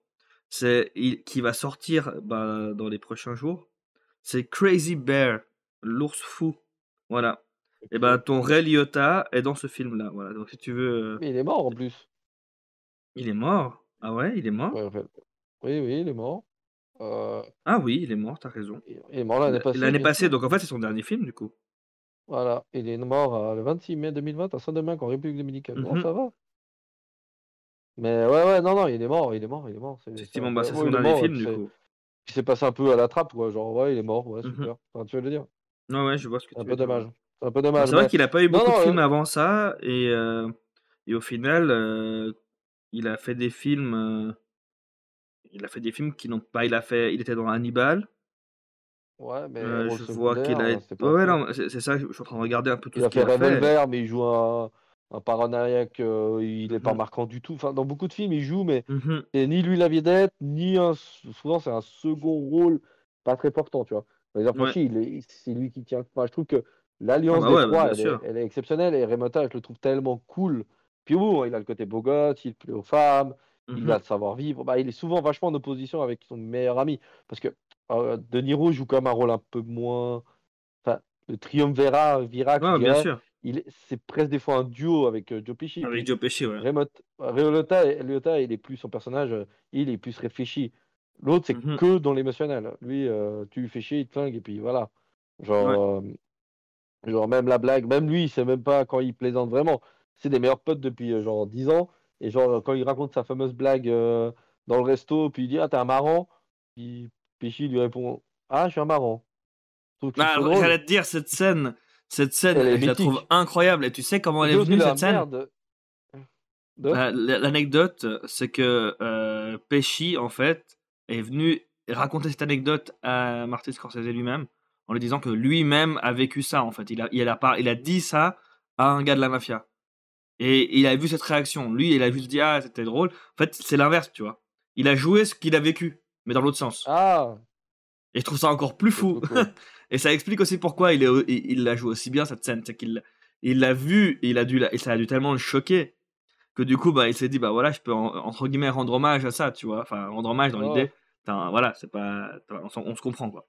c'est qui va sortir bah, dans les prochains jours. C'est Crazy Bear, l'ours fou. Voilà. Et ben, ton Ray Liotta est dans ce film-là. Voilà. Donc, si tu veux, euh, Mais il est mort en plus. il est mort. Ah ouais, il est mort? Ouais, en fait. Oui, oui, il est mort. Euh, Ah oui, il est mort. T'as raison. il il est mort l'année passée. L'année bien passée, sûr. donc en fait, c'est son dernier film du coup. Voilà, il est mort euh, le 26 mai 2020 à Saint-Domingue en République dominicaine. Bon, Mhm. ça va. Mais ouais, ouais, non, non, il est mort, il est mort, il est mort. C'est c'est Effectivement, bah, c'est son il est dernier mort, film puis du c'est- coup. puis c'est passé un peu à la trappe, quoi. Genre, ouais, il est mort, ouais, Mhm. super. Enfin, tu veux le dire? Ouais, ouais, je vois ce que C'est un tu peu veux dire. dommage. C'est un peu Bah, dommage. c'est vrai Mais qu'il a pas eu non, beaucoup de non, films euh, avant ça et, euh, et au final, euh, il a fait des films. euh, il a fait des films qui n'ont pas. Il a fait. Il était dans Hannibal. ouais, mais Euh, je vois qu'il a. été- c'était Ouais, non, c'est c'est ça. Je suis en train de regarder un peu tout Il ce a fait qu'il a fait. Revolver, mais il joue un, un paranoïaque, euh, il est pas Mhm, marquant du tout. Enfin, dans beaucoup de films, il joue, mais mhm. c'est ni lui la vedette, ni un. Souvent, c'est un second rôle pas très portant, tu vois. Ouais. Il est- c'est lui qui tient. Enfin, je trouve que Ah l'alliance bah des bah, trois, elle est, sûr. elle est exceptionnelle. Et Remota, je le trouve tellement cool. Puis il a le côté beau gosse, il plaît aux femmes, il Mhm. a le savoir-vivre. Bah, il est souvent vachement en opposition avec son meilleur ami. Parce que euh, De Niro joue quand même un rôle un peu moins. Enfin, le triumvirat, Virac, Ouais, bien sûr. il est- c'est presque des fois un duo avec euh, Joe Pesci. Avec Joe Pesci, ouais. Liotta, il est plus son personnage, euh, il est plus réfléchi. L'autre, c'est Mhm. que dans l'émotionnel. Lui, euh, tu lui fais chier, il te flingue, et puis voilà. Ouais. Genre, euh, genre même la blague, même lui, il sait même pas quand il plaisante vraiment. C'est des meilleurs potes depuis euh, genre 10 ans. Et genre, quand il raconte sa fameuse blague euh, dans le resto, puis il dit Ah, t'es un marrant. Puis Pesci lui répond Ah, je suis un marrant. Je trouve que c'est Ah, trop drôle. j'allais te dire cette scène. Cette scène, Elle je la trouve incroyable. Et tu sais comment elle est venue cette scène? de? Bah, L'anecdote, c'est que euh, Pesci, en fait, est venu raconter cette anecdote à Martin Scorsese lui-même, en lui disant que lui-même a vécu ça, en fait. Il a, il, a il a dit ça à un gars de la mafia. Et il a vu cette réaction. Lui, il a juste dit Ah, c'était drôle. En fait, c'est l'inverse, tu vois. Il a joué ce qu'il a vécu, mais dans l'autre sens. Ah, Et je trouve ça encore plus fou. cool. et ça explique aussi pourquoi il, est, il, la joue aussi bien, cette scène. C'est qu'il il l'a vu, et, il a dû, et ça a dû tellement le choquer que du coup, bah, il s'est dit, bah voilà, je peux en- entre guillemets rendre hommage à ça, tu vois. Enfin, rendre hommage dans Ouais, l'idée. voilà, c'est pas. On, se comprend, quoi.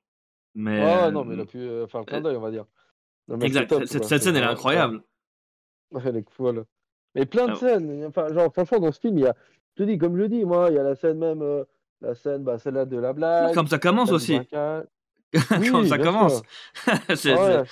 Mais. Ouais, ouais, non, mais il euh, a pu euh, faire le clin euh, d'œil, on va dire. Non, exact. top, Cette, scène, elle est incroyable. Elle est folle. Mais plein de Ah, scènes. Enfin, genre, franchement, dans ce film, il y a. Je te dis, comme je le dis, moi, il y a la scène même. euh, la scène, bah, celle-là de la blague, Comme ça commence aussi. Comme ça commence. C'est- Ouais.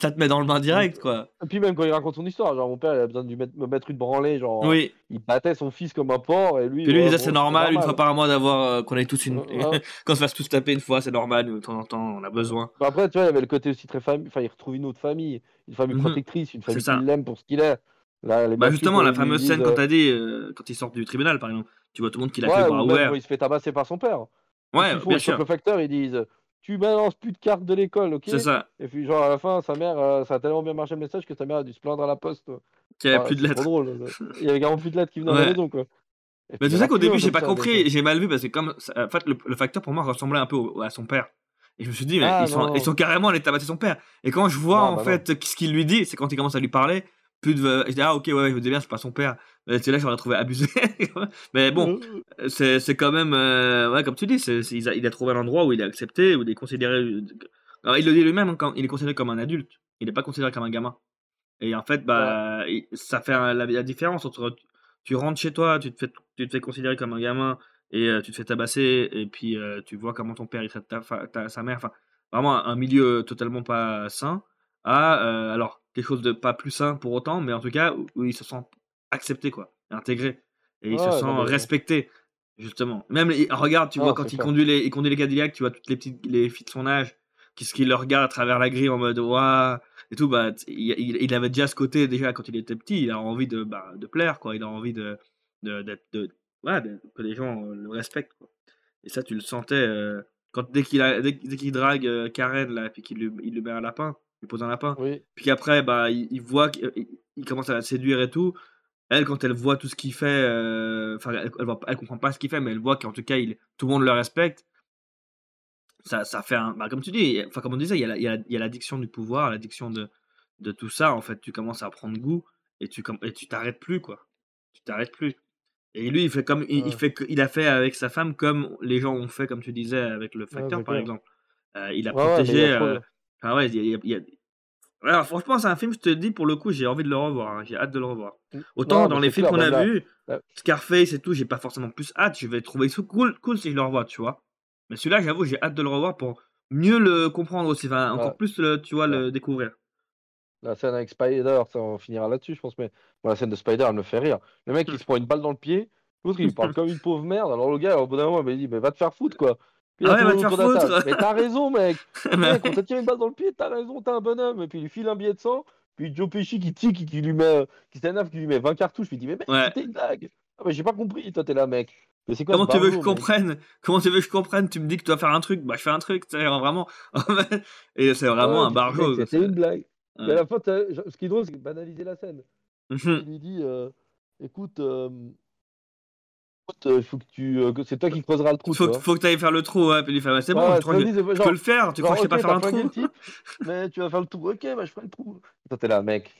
ça te met dans le bain direct, quoi. Et puis même quand il raconte son histoire, genre mon père il a besoin de lui mettre, me mettre une branlée, genre Oui. il battait son fils comme un porc et lui, lui, il ouais, disait bon, c'est normal, une fois par mois d'avoir euh, qu'on ait tous une. Ouais, qu'on se fasse tous taper une fois, c'est normal, de temps en temps, on a besoin. Bah, Après, tu vois, il y avait le côté aussi très famille, enfin il retrouve une autre famille, une famille Mhm. protectrice, une famille qui l'aime pour ce qu'il est. Là, les Bah justement, la fameuse disent, scène quand euh, t'as dit, euh, quand ils sortent du tribunal par exemple, tu vois tout le monde qui l'a fait Ouais, bras ou même ouverts. quand il se fait tabasser par son père. Ouais, ils font bien le sûr, au facteur, ils disent Tu balances plus de cartes de l'école, ok? C'est ça, Et puis, genre, à la fin, sa mère, euh, ça a tellement bien marché le message que sa mère a dû se plaindre à la poste. qu'il y avait Enfin, plus de c'est lettres. drôle. Il y avait carrément plus de lettres qui venaient à la Ouais. maison, quoi. Et Mais puis, tu il y en sais a qu'au début, j'ai pas ça, compris, j'ai mal vu parce que comme ça- en fait le, le facteur pour moi ressemblait un peu au- à son père. Et je me suis dit Ah ils sont non. ils sont carrément allés tabasser son père. Et quand je vois Non, en bah fait ce qu'il lui dit, c'est quand il commence à lui parler, plus de je dis ah OK ouais, je me dis bien c'est pas son père. Euh, C'est là que j'aurais trouvé abusé. mais bon, Euh, c'est quand même euh, ouais comme tu dis, il, a, il a trouvé un endroit où il est accepté, où il est considéré Alors, il le dit lui-même hein, quand il est considéré comme un adulte, il n'est pas considéré comme un gamin. Et en fait, bah, ça fait la, la différence entre tu rentres chez toi, tu te fais, tu te fais considérer comme un gamin et euh, tu te fais tabasser, et puis euh, tu vois comment ton père il traite ta, fa- ta- sa mère, enfin, vraiment un, milieu totalement pas sain, euh, alors quelque chose de pas plus sain pour autant, mais en tout cas où, où il se sent accepté, quoi, intégré, et il se sent respecté, justement. Même, il- regarde, tu vois, quand il conduit, les, il conduit les Cadillacs, tu vois toutes les petites les filles de son âge qui, qui le regardent à travers la grille en mode waouh et tout, bah, il, il- avait déjà ce côté, déjà quand il était petit, il a envie de, bah, de plaire, quoi. Il a envie de, de, de, que les gens le respectent, quoi. Et ça, tu le sentais euh, quand, dès qu'il dès, dès drague euh, Karen, là, puis qu'il lui, il lui met un lapin, lui pose un lapin, Oui. puis qu'après, bah, il, il voit qu'il il commence à la séduire et tout. Elle, quand elle voit tout ce qu'il fait, euh, enfin, elle, elle, voit- elle comprend pas ce qu'il fait, mais elle voit qu'en tout cas, il, tout le monde le respecte ça, ça fait un. Bah, comme tu dis, enfin, comme on disait, il y a il il l'addiction du pouvoir, l'addiction de, de tout ça. En fait, tu commences à prendre goût et tu et tu t'arrêtes plus, quoi. Tu t'arrêtes plus. Et lui, il fait comme il, il fait il a fait avec sa femme comme les gens ont fait, comme tu disais, avec le facteur, par exemple. Euh, il a Ouais, il protégé. Enfin, ouais, il y a- y Alors, franchement, c'est un film, je te dis, pour le coup, j'ai envie de le revoir. hein, J'ai hâte de le revoir. Autant dans les films qu'on a vus, Scarface et tout, j'ai pas forcément plus hâte. Je vais trouver ça cool, cool si je le revois, tu vois. Mais celui-là, j'avoue, j'ai hâte de le revoir pour mieux le comprendre aussi. Enfin, encore Ouais. plus, le, tu vois, le découvrir. La scène avec Spider, ça on finira là-dessus, je pense, mais bon, la scène de Spider, elle me fait rire. Le mec, il se prend une balle dans le pied, l'autre, il parle comme une pauvre merde. Alors le gars, au bout d'un moment, il dit, mais va te faire foutre, quoi. Puis Ah ouais, va te faire foutre. Mais t'as raison, mec. Mais- Mec, on t'a tiré une balle dans le pied, t'as raison, t'es un bonhomme. Et puis il lui file un billet de sang, puis Joe Pesci qui tique, qui, lui met, euh, qui s'énerve, qui lui met 20 cartouches, puis il dit, mais mec, Ouais. c'était une blague. Ah, mais j'ai pas compris, toi, t'es là, mec. Mais quoi Comment tu veux que je comprenne? Comment tu veux que je comprenne? Tu me dis que tu dois faire un truc, bah je fais un truc, vraiment. et c'est vraiment Ouais, un barjo. C'était c'est- une blague. Ouais. Et à la fin, ce qui est drôle, c'est banaliser la scène. Mhm. Il lui dit écoute, euh, écoute, euh, faut que tu, euh, que c'est toi qui creuseras le trou. Faut, que- faut que tu ailles faire le trou, ouais. Puis fait, ouais, c'est bon, ouais, je, ça peux le faire. Tu crois que je sais pas faire un trou type, mais tu vas faire le trou. Ok, bah je ferai le trou. Toi, t'es là, mec.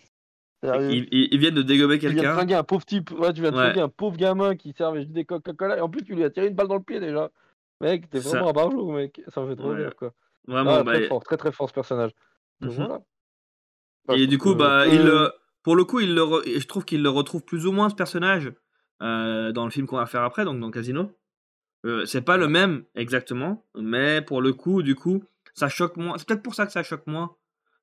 Ils, viennent de dégommer Tu viens de quelqu'un. flinguer un pauvre type. Ouais, tu viens de Ouais. un pauvre gamin qui servait juste des Coca-Cola. Et en plus, tu lui as tiré une balle dans le pied déjà. Mec, t'es Ça. vraiment un barjot, mec. Ça me fait trop rire, quoi. Vraiment, Ah, bah, très fort, très très fort ce personnage. Mhm. voilà. Bah, Et du coup, bah, que- il pour le coup, il je trouve qu'il le retrouve plus ou moins ce personnage euh, dans le film qu'on va faire après, donc dans Casino. Euh, c'est pas le même exactement, mais pour le coup, du coup, ça choque moins. C'est peut-être pour ça que ça choque moins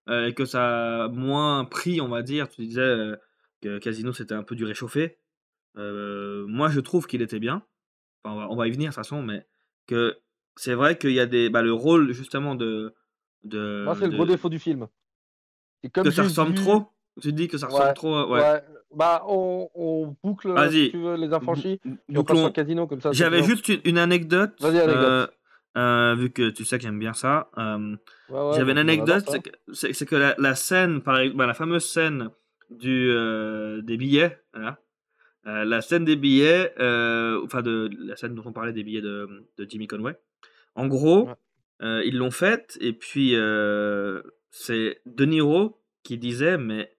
euh, et que ça a moins pris, on va dire. Tu disais que Casino c'était un peu du réchauffé. Moi, je trouve qu'il était bien. Enfin, on, va, on va y venir de toute façon, mais que c'est vrai qu'il y a des, bah, le rôle justement de, de, Moi, c'est le gros défaut du film. C'est comme que ça ressemble trop. Tu dis que ça ressemble Ouais, trop. euh, Ouais. Ouais. Bah, on, on boucle, Vas-y. si tu veux, les affranchis. Bou- Et on passe bouclons. sur casino comme ça. J'avais juste une, une anecdote. Vas-y, anecdote. euh, euh, vu que tu sais que j'aime bien ça. euh, Ouais, J'avais une bah, adore anecdote, c'est que, la, la scène, par exemple, bah, la fameuse scène du, euh, des billets, voilà. Euh, la scène des billets, euh, enfin de la scène dont on parlait des billets de, de Jimmy Conway. En gros, euh, ils l'ont faite et puis euh, c'est De Niro qui disait mais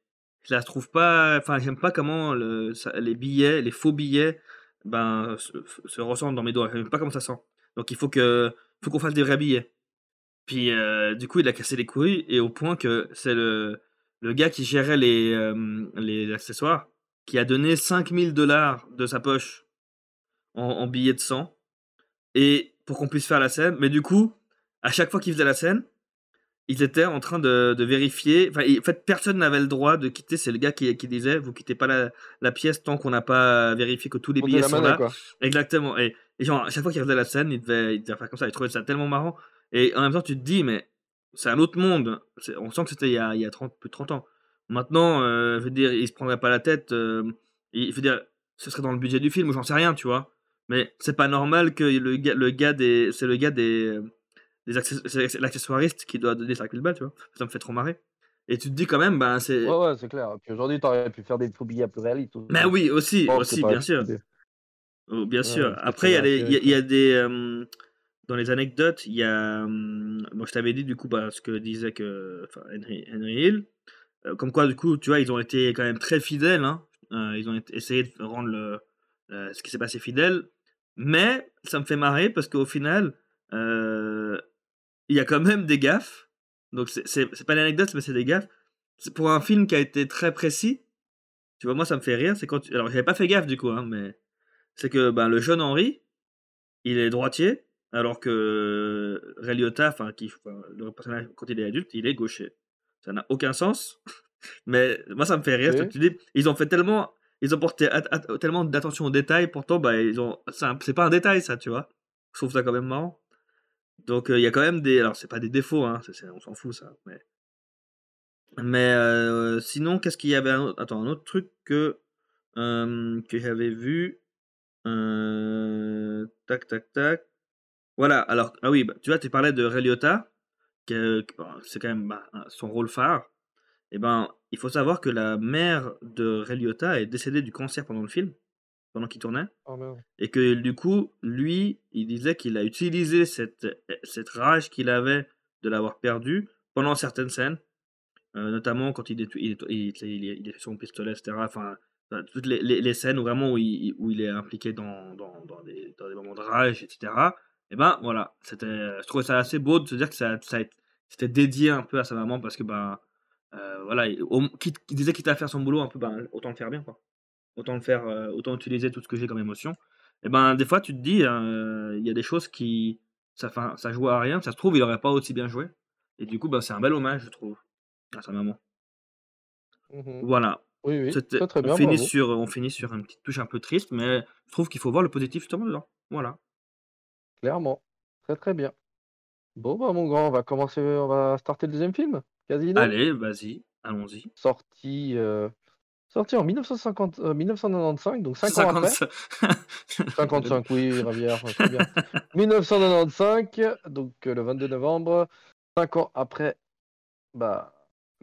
je la trouve pas, enfin j'aime pas comment ça- les billets, les faux billets, ben se, se ressentent dans mes doigts. J'aime pas comment ça sent. Donc il faut que, faut qu'on fasse des vrais billets. Puis euh, du coup, il a cassé les couilles et au point que c'est le, le gars qui gérait les, euh, les accessoires qui a donné 5000 dollars de sa poche en, billets de sang et pour qu'on puisse faire la scène. Mais du coup, à chaque fois qu'ils faisaient la scène, ils étaient en train de, de vérifier. Enfin, en fait, personne n'avait le droit de quitter. C'est le gars qui, qui disait Vous quittez pas la, la pièce tant qu'on n'a pas vérifié que tous les billets sont là. quoi. Exactement. Et, et genre, à chaque fois qu'il faisait la scène, il devait, il devait faire comme ça. Il trouvait ça tellement marrant. Et en même temps, tu te dis, mais c'est un autre monde. On sent que c'était il y a, il y a 30, plus de 30 ans. Maintenant, euh, je veux dire, il se prendrait pas la tête. euh, il, je veux dire, ce serait dans le budget du film, j'en sais rien, tu vois. Mais c'est pas normal que le le gars des, c'est le gars des, l'accessoiriste qui doit donner 5000 balles, tu vois. Ça me fait trop marrer. Et tu te dis quand même, ben c'est. Ouais, ouais, c'est clair. Puis aujourd'hui, t'aurais pu faire des billets plus réalistes. Mais oui, aussi, aussi, bien sûr. Oh, bien Ouais, sûr. Après, il y a des, il y a- intéressant. il y a des, euh, dans les anecdotes, il y a, hum, moi je t'avais dit du coup, bah, ce que disait que, Henry, Henry Hill, euh, comme quoi du coup, tu vois, ils ont été quand même très fidèles, hein. Euh, ils ont essayé de rendre le, euh, ce qui s'est passé fidèle, mais ça me fait marrer parce qu'au final, euh, il y a quand même des gaffes. Donc c'est pas une anecdote, mais c'est des gaffes. C'est pour un film qui a été très précis. Tu vois, moi ça me fait rire. C'est quand tu- alors j'avais pas fait gaffe du coup, hein, mais c'est que ben, le jeune Henri, il est droitier, alors que Ray enfin, qui, enfin, le personnage quand il est adulte, il est gaucher. Ça n'a aucun sens. Mais moi, ça me fait rire. Tu dis, ils ont fait tellement, ils ont porté at- at- tellement d'attention aux détails. Pourtant, bah, ils ont, c'est pas un détail, ça, tu vois. Je trouve ça quand même marrant. Donc, euh, il y a quand même des, alors c'est pas des défauts, hein, on s'en fout ça. Mais, mais euh, sinon, qu'est-ce qu'il y avait un attends, un autre truc que euh, que j'avais vu. Tac, tac, tac. Voilà, alors, ah oui, bah, tu vois, tu parlais de bon, c'est quand même bah, son rôle phare. Et ben, il faut savoir que la mère de Ray Liotta est décédée du cancer pendant le film, pendant qu'il tournait. Oh. Et que du coup, lui, il disait qu'il a utilisé cette, cette rage qu'il avait de l'avoir perdu pendant certaines scènes, euh, notamment quand il, détruit- il, il, son pistolet, etc. Enfin, toutes les, les, les scènes où vraiment où il, où il est impliqué dans, dans, dans, des, dans des moments de rage, etc. Et ben voilà, c'était, je trouvais ça assez beau de se dire que ça, ça c'était dédié un peu à sa maman parce que ben euh, voilà, il, au- quitte- il disait quitte à faire son boulot un peu, ben autant le faire bien quoi. Autant le faire, euh, autant utiliser tout ce que j'ai comme émotion. Et ben des fois tu te dis, euh, il y a des choses qui ça, fin, ça joue à rien, ça se trouve il aurait pas aussi bien joué. Et du coup ben c'est un bel hommage je trouve à sa maman. Mhm. Voilà. Oui, oui. Très, très bien. on, finit bravo. sur, on finit sur une petite touche un peu triste, mais je trouve qu'il faut voir le positif justement dedans. Voilà. Clairement. Très, très bien. Bon, bah, mon grand, on va commencer. On va starter le deuxième film. Casino. Allez, vas-y, allons-y. Sorti, euh, sorti en 1950, euh, 1995, donc 5 ans après. 55, oui, Ravière, très bien. 1995, donc euh, le 22 novembre, 5 ans après bah,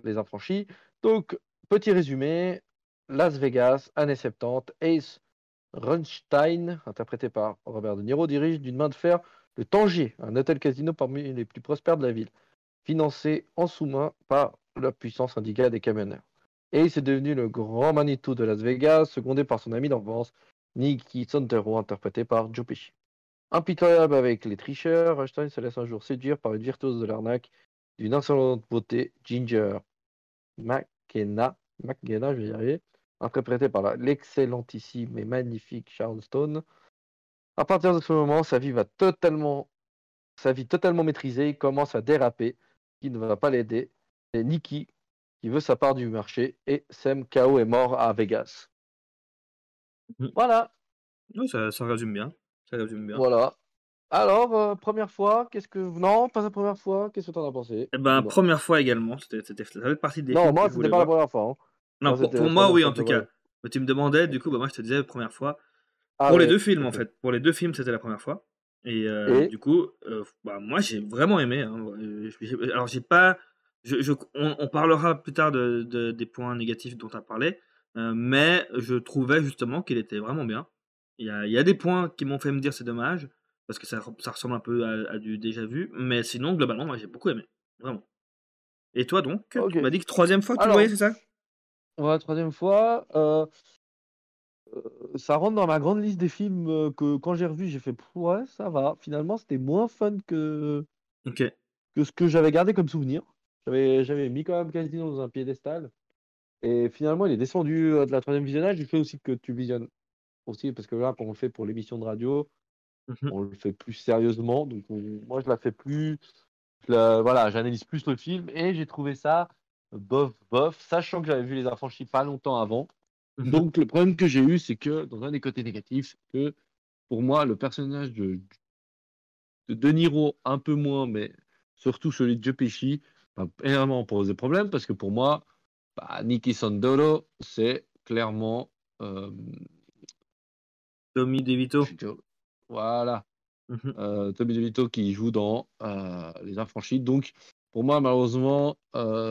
Les Affranchis. Donc, petit résumé Las Vegas, années 70, Ace Runstein, interprété par Robert De Niro, dirige d'une main de fer le Tangier, un hôtel casino parmi les plus prospères de la ville, financé en sous-main par la puissance syndicale des camionneurs. Ace est devenu le grand Manitou de Las Vegas, secondé par son ami d'enfance, Nicky Santero, interprété par Joe Pesci. Impitoyable avec les tricheurs, Einstein se laisse un jour séduire par une virtuose de l'arnaque d'une insolente beauté, Ginger McKenna, McKenna, je vais y arriver, interprétée par l'excellentissime et magnifique Sharon Stone. À partir de ce moment, sa vie va totalement, sa vie totalement maîtrisée, commence à déraper, qui ne va pas l'aider. C'est Nicky qui veut sa part du marché et Sam Kao est mort à Vegas. Mhm. Voilà. Ça, ça résume bien. Ça résume bien. Voilà. Alors, euh, première fois, qu'est-ce que. Non, pas la première fois, qu'est-ce que t'en as pensé? Eh ben, première fois également. C'était, ça fait partie des Non, moi, c'était pas la première fois. hein. Non, pour, moi, oui, en tout cas. Mais tu me demandais, du coup, bah, moi, je te disais première fois. Ah pour les deux films, en fait. Pour les deux films, c'était la première fois. Et, euh, Et du coup, euh, bah, moi, j'ai vraiment aimé. hein. Alors, j'ai pas. Je, je- on, on parlera plus tard de, de- des points négatifs dont tu as parlé. euh, mais je trouvais justement qu'il était vraiment bien. Il y a, il y a des points qui m'ont fait me dire c'est dommage. Parce que ça, ça ressemble un peu à, à du déjà vu. Mais sinon, globalement, moi, j'ai beaucoup aimé. Vraiment. Et toi, donc Ok. Tu m'as dit que troisième fois que tu le Alors, voyais, c'est ça? Ouais, troisième fois. euh, euh, ça rentre dans ma grande liste des films que quand j'ai revu, j'ai fait ouais, ça va. Finalement, c'était moins fun que, Ok. que ce que j'avais gardé comme souvenir. J'avais, j'avais mis quand même Casino dans un piédestal. Et finalement, il est descendu euh, de la troisième visionnage. Il fait aussi que tu visionnes aussi, parce que là, quand on le fait pour l'émission de radio, Mhm. on le fait plus sérieusement. Donc, on- moi, je la fais plus. la- voilà, j'analyse plus le film et j'ai trouvé ça bof, bof, sachant que j'avais vu Les Affranchis pas longtemps avant. Mhm. Donc, le problème que j'ai eu, c'est que dans un des côtés négatifs, c'est que pour moi, le personnage de, de De Niro, un peu moins, mais surtout celui de Joe Pesci, m'a énormément posé problème parce que pour moi, bah, Nicky Sandoro, c'est clairement. euh, Tommy DeVito. voilà. Mhm. Euh, Tommy DeVito qui joue dans euh, Les Affranchis. Donc, pour moi, malheureusement,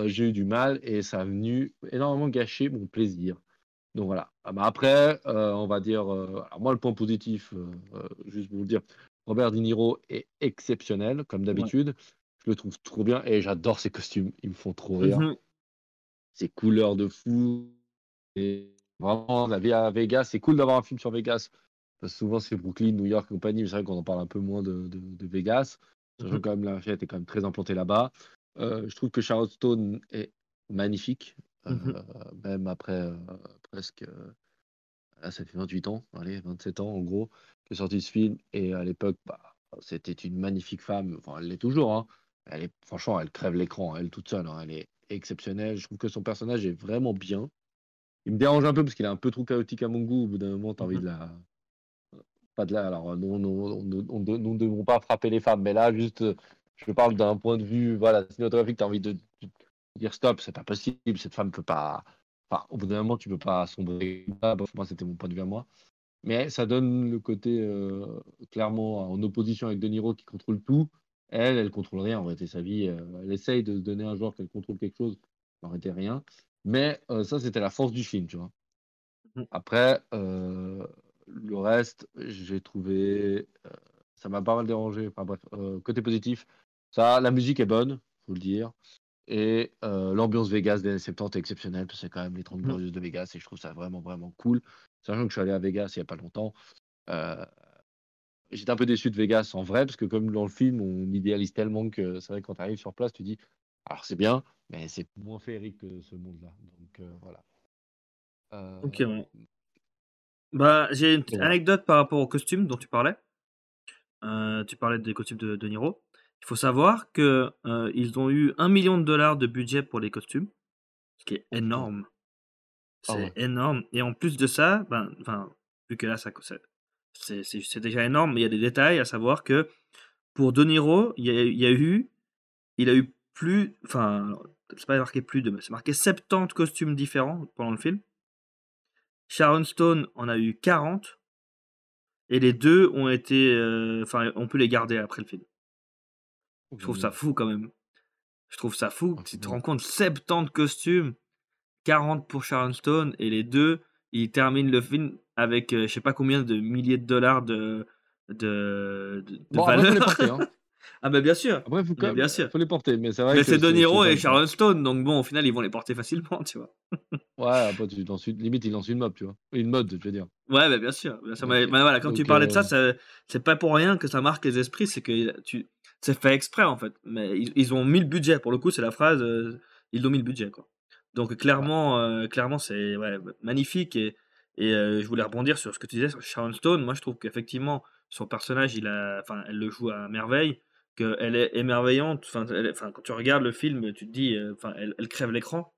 j'ai eu du mal et ça a venu énormément gâcher mon plaisir. Donc voilà. Ah bah après, on va dire, alors moi, le point positif, juste pour vous le dire, Robert De Niro est exceptionnel, comme d'habitude. Je le trouve trop bien et j'adore ses costumes. Ils me font trop rire. Mhm. Ses couleurs de fou. Et vraiment, la vie à Vegas, c'est cool d'avoir un film sur Vegas. Parce que souvent, c'est Brooklyn, New York et compagnie. mais C'est vrai qu'on en parle un peu moins de, de- de Vegas. Mhm. quand même la fête est quand même très implantée là-bas. Euh, je trouve que Charlotte Stone est magnifique. euh, Mhm. même après euh, presque. là, ça fait 28 ans, allez, 27 ans en gros, que sorti ce film. Et à l'époque, bah, c'était une magnifique femme. Enfin, elle l'est toujours. hein. Elle est, franchement, elle crève l'écran, elle toute seule. hein. Elle est exceptionnelle. Je trouve que son personnage est vraiment bien. Il me dérange un peu parce qu'il est un peu trop chaotique à mon goût. Au bout d'un moment, tu as envie de la. Pas de la. Alors, nous, nous, ne devons pas frapper les femmes, mais là, juste, euh, je parle d'un point de vue voilà, cinématographique. Tu as envie de, de dire stop, c'est pas possible. Cette femme peut pas. Enfin, au bout d'un moment, tu peux pas sombrer. Bref, moi, c'était mon point de vue à moi. Mais ça donne le côté euh, clairement en opposition avec De Niro qui contrôle tout. Elle, elle contrôle rien en réalité sa vie. euh, elle essaye de se donner un genre qu'elle contrôle quelque chose. En réalité, rien. Mais euh, ça, c'était la force du film, tu vois. Mhm. Après, euh, le reste, j'ai trouvé. euh, ça m'a pas mal dérangé. Enfin bref, côté positif, ça, la musique est bonne, faut le dire. Et l'ambiance Vegas des années 70 est exceptionnelle, parce que c'est quand même les 30 Mhm. glorieuses de Vegas, et je trouve ça vraiment, vraiment cool. Sachant que je suis allé à Vegas il n'y a pas longtemps. J'étais un peu déçu de Vegas en vrai, parce que comme dans le film, on idéalise tellement que c'est vrai que quand tu arrives sur place, tu dis, alors c'est bien, mais c'est moins féerique que ce monde-là. Donc euh, voilà. Euh, Ok, ouais. Bah, j'ai une anecdote par rapport aux costumes dont tu parlais. Euh, tu parlais des costumes de, de Niro. Il faut savoir que ils ont eu un million de dollars de budget pour les costumes, ce qui est Oh, énorme. Ah C'est ouais. énorme. Et en plus de ça, ben, vu que là, ça, c'est- déjà énorme, mais il y a des détails à savoir que pour De Niro, il y a, il y a eu, il a eu plus, enfin, c'est pas marqué plus de, c'est marqué 70 costumes différents pendant le film. Sharon Stone en a eu 40. Et les deux ont été. euh, Enfin, on peut les garder après le film. Je trouve ça fou quand même. Je trouve ça fou. Ah, Tu te rends compte, 70 costumes, 40 pour Sharon Stone, et les deux, ils terminent le film avec euh, je sais pas combien de milliers de dollars de, de, de, de Bon, après, faut les valeur. porter. Hein. ah, bah bien sûr. Après, faut, bien sûr. faut les porter. Mais c'est vrai Mais c'est De Niro et Sharon Stone, donc bon, au final, ils vont les porter facilement, tu vois. Ouais, après, tu lances une- limite, il lance une mode, tu vois. Une mode, je veux dire. Ouais, bah, bien sûr. Bien sûr. Donc, Mais, voilà, quand tu parlais de ça, euh, ça- c'est pas pour rien que ça marque les esprits, c'est que tu, c'est fait exprès en fait. Mais ils, ils ont mis le budget. Pour le coup, c'est la phrase, euh, ils ont mis le budget quoi. Donc clairement, euh, clairement, c'est ouais, magnifique et, et euh, je voulais rebondir sur ce que tu disais sur Sharon Stone. Moi, je trouve qu'effectivement, son personnage, il a, enfin, elle le joue à merveille, qu'elle est émerveillante. Enfin, elle est- enfin, quand tu regardes le film, tu te dis, euh, enfin, elle, elle crève l'écran.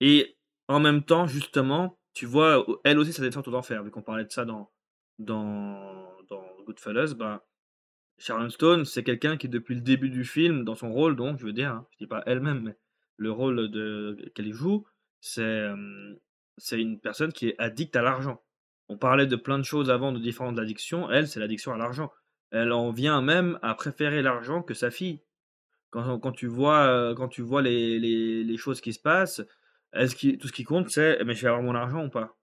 Et en même temps, justement, tu vois, elle aussi, sa descente aux enfers, vu qu'on parlait de ça dans, dans, dans Goodfellas, ben, Sharon Stone, c'est quelqu'un qui, depuis le début du film, dans son rôle, donc, je veux dire, hein, je dis pas elle-même, mais le rôle de, qu'elle joue, c'est c'est une personne qui est addicte à l'argent. On parlait de plein de choses avant, de différentes addictions. Elle, c'est l'addiction à l'argent. Elle en vient même à préférer l'argent que sa fille. Quand, quand tu vois, quand tu vois les, les, choses qui se passent, tout ce qui compte, c'est mais je vais avoir mon argent ou pas.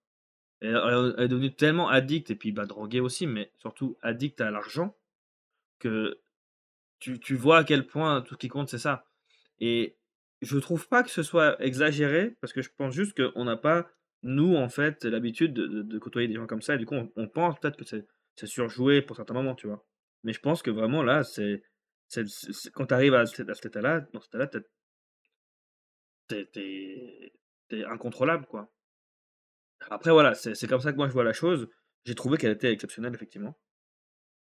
Elle est devenue tellement addicte, et puis bah, droguée aussi, mais surtout addicte à l'argent, que tu, tu vois à quel point tout ce qui compte, c'est ça. Et je trouve pas que ce soit exagéré, parce que je pense juste qu'on n'a pas, nous, en fait, l'habitude de, côtoyer des gens comme ça, et du coup, on, pense peut-être que c'est surjoué pour certains moments, tu vois. Mais je pense que vraiment, là, c'est. Quand tu arrives à, cet état-là, dans cet état-là, t'es- incontrôlable, quoi. Après, voilà, c'est comme ça que moi je vois la chose. J'ai trouvé qu'elle était exceptionnelle, effectivement.